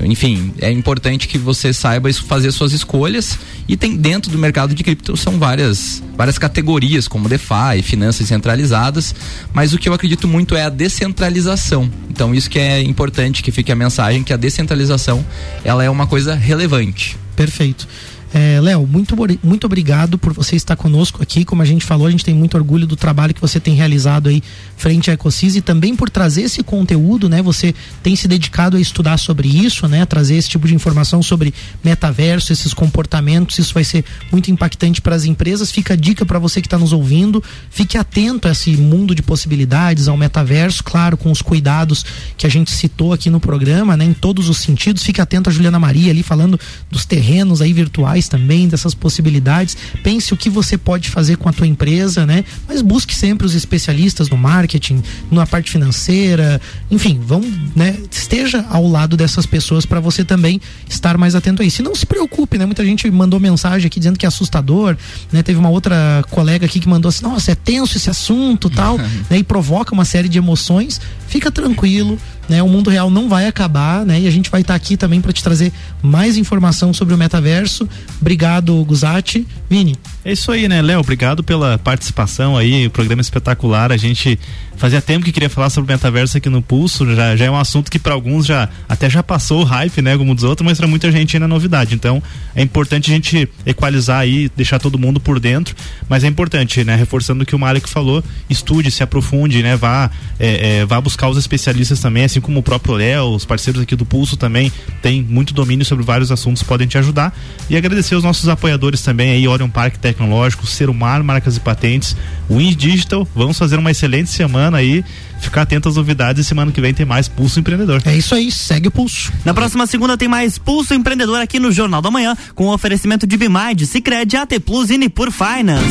Enfim, é importante que você saiba fazer suas escolhas e tem dentro do mercado de cripto são várias várias categorias como DeFi, finanças centralizadas, mas o que eu acredito muito é a descentralização. Então isso que é importante que fique a mensagem que a descentralização ela é uma coisa relevante. Perfeito. É, Léo, muito, muito obrigado por você estar conosco aqui. Como a gente falou, a gente tem muito orgulho do trabalho que você tem realizado aí frente à Ecosis e também por trazer esse conteúdo, né? Você tem se dedicado a estudar sobre isso, né? Trazer esse tipo de informação sobre metaverso, esses comportamentos. Isso vai ser muito impactante para as empresas. Fica a dica para você que está nos ouvindo. Fique atento a esse mundo de possibilidades, ao metaverso, claro, com os cuidados que a gente citou aqui no programa, né? Em todos os sentidos. Fique atento a Juliana Maria ali falando dos terrenos aí virtuais também, dessas possibilidades. Pense o que você pode fazer com a tua empresa, né? Mas busque sempre os especialistas no marketing, na parte financeira, enfim, vão, né? Esteja ao lado dessas pessoas para você também estar mais atento a isso. E não se preocupe, né? Muita gente mandou mensagem aqui dizendo que é assustador, né? Teve uma outra colega aqui que mandou assim: "Nossa, é tenso esse assunto", tal, (laughs) né? E provoca uma série de emoções. Fica tranquilo, né? O mundo real não vai acabar, né? E a gente vai estar tá aqui também para te trazer mais informação sobre o metaverso. Obrigado, Guzati. Vini. É isso aí, né, Léo? Obrigado pela participação aí, programa espetacular. A gente fazia tempo que queria falar sobre o metaverso aqui no Pulso, já, já é um assunto que para alguns já até já passou o hype, né, como dos outros, mas para muita gente ainda é novidade. Então, é importante a gente equalizar aí, deixar todo mundo por dentro, mas é importante, né, reforçando o que o Malik falou, estude, se aprofunde, né, vá, é, é, vá buscar os especialistas também, assim como o próprio Léo, os parceiros aqui do Pulso também tem muito domínio sobre vários assuntos, podem te ajudar. E agradecer os nossos apoiadores também aí, Orion Park Tecnológico, Serumar Marcas e Patentes, Wins Digital. Vamos fazer uma excelente semana aí. Ficar atento às novidades e semana que vem tem mais Pulso Empreendedor. É isso aí, segue o pulso. Na próxima segunda tem mais Pulso Empreendedor aqui no Jornal da Manhã, com o oferecimento de Bimind, Cicred, AT Plus e Nipur Finance.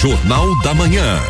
Jornal da Manhã.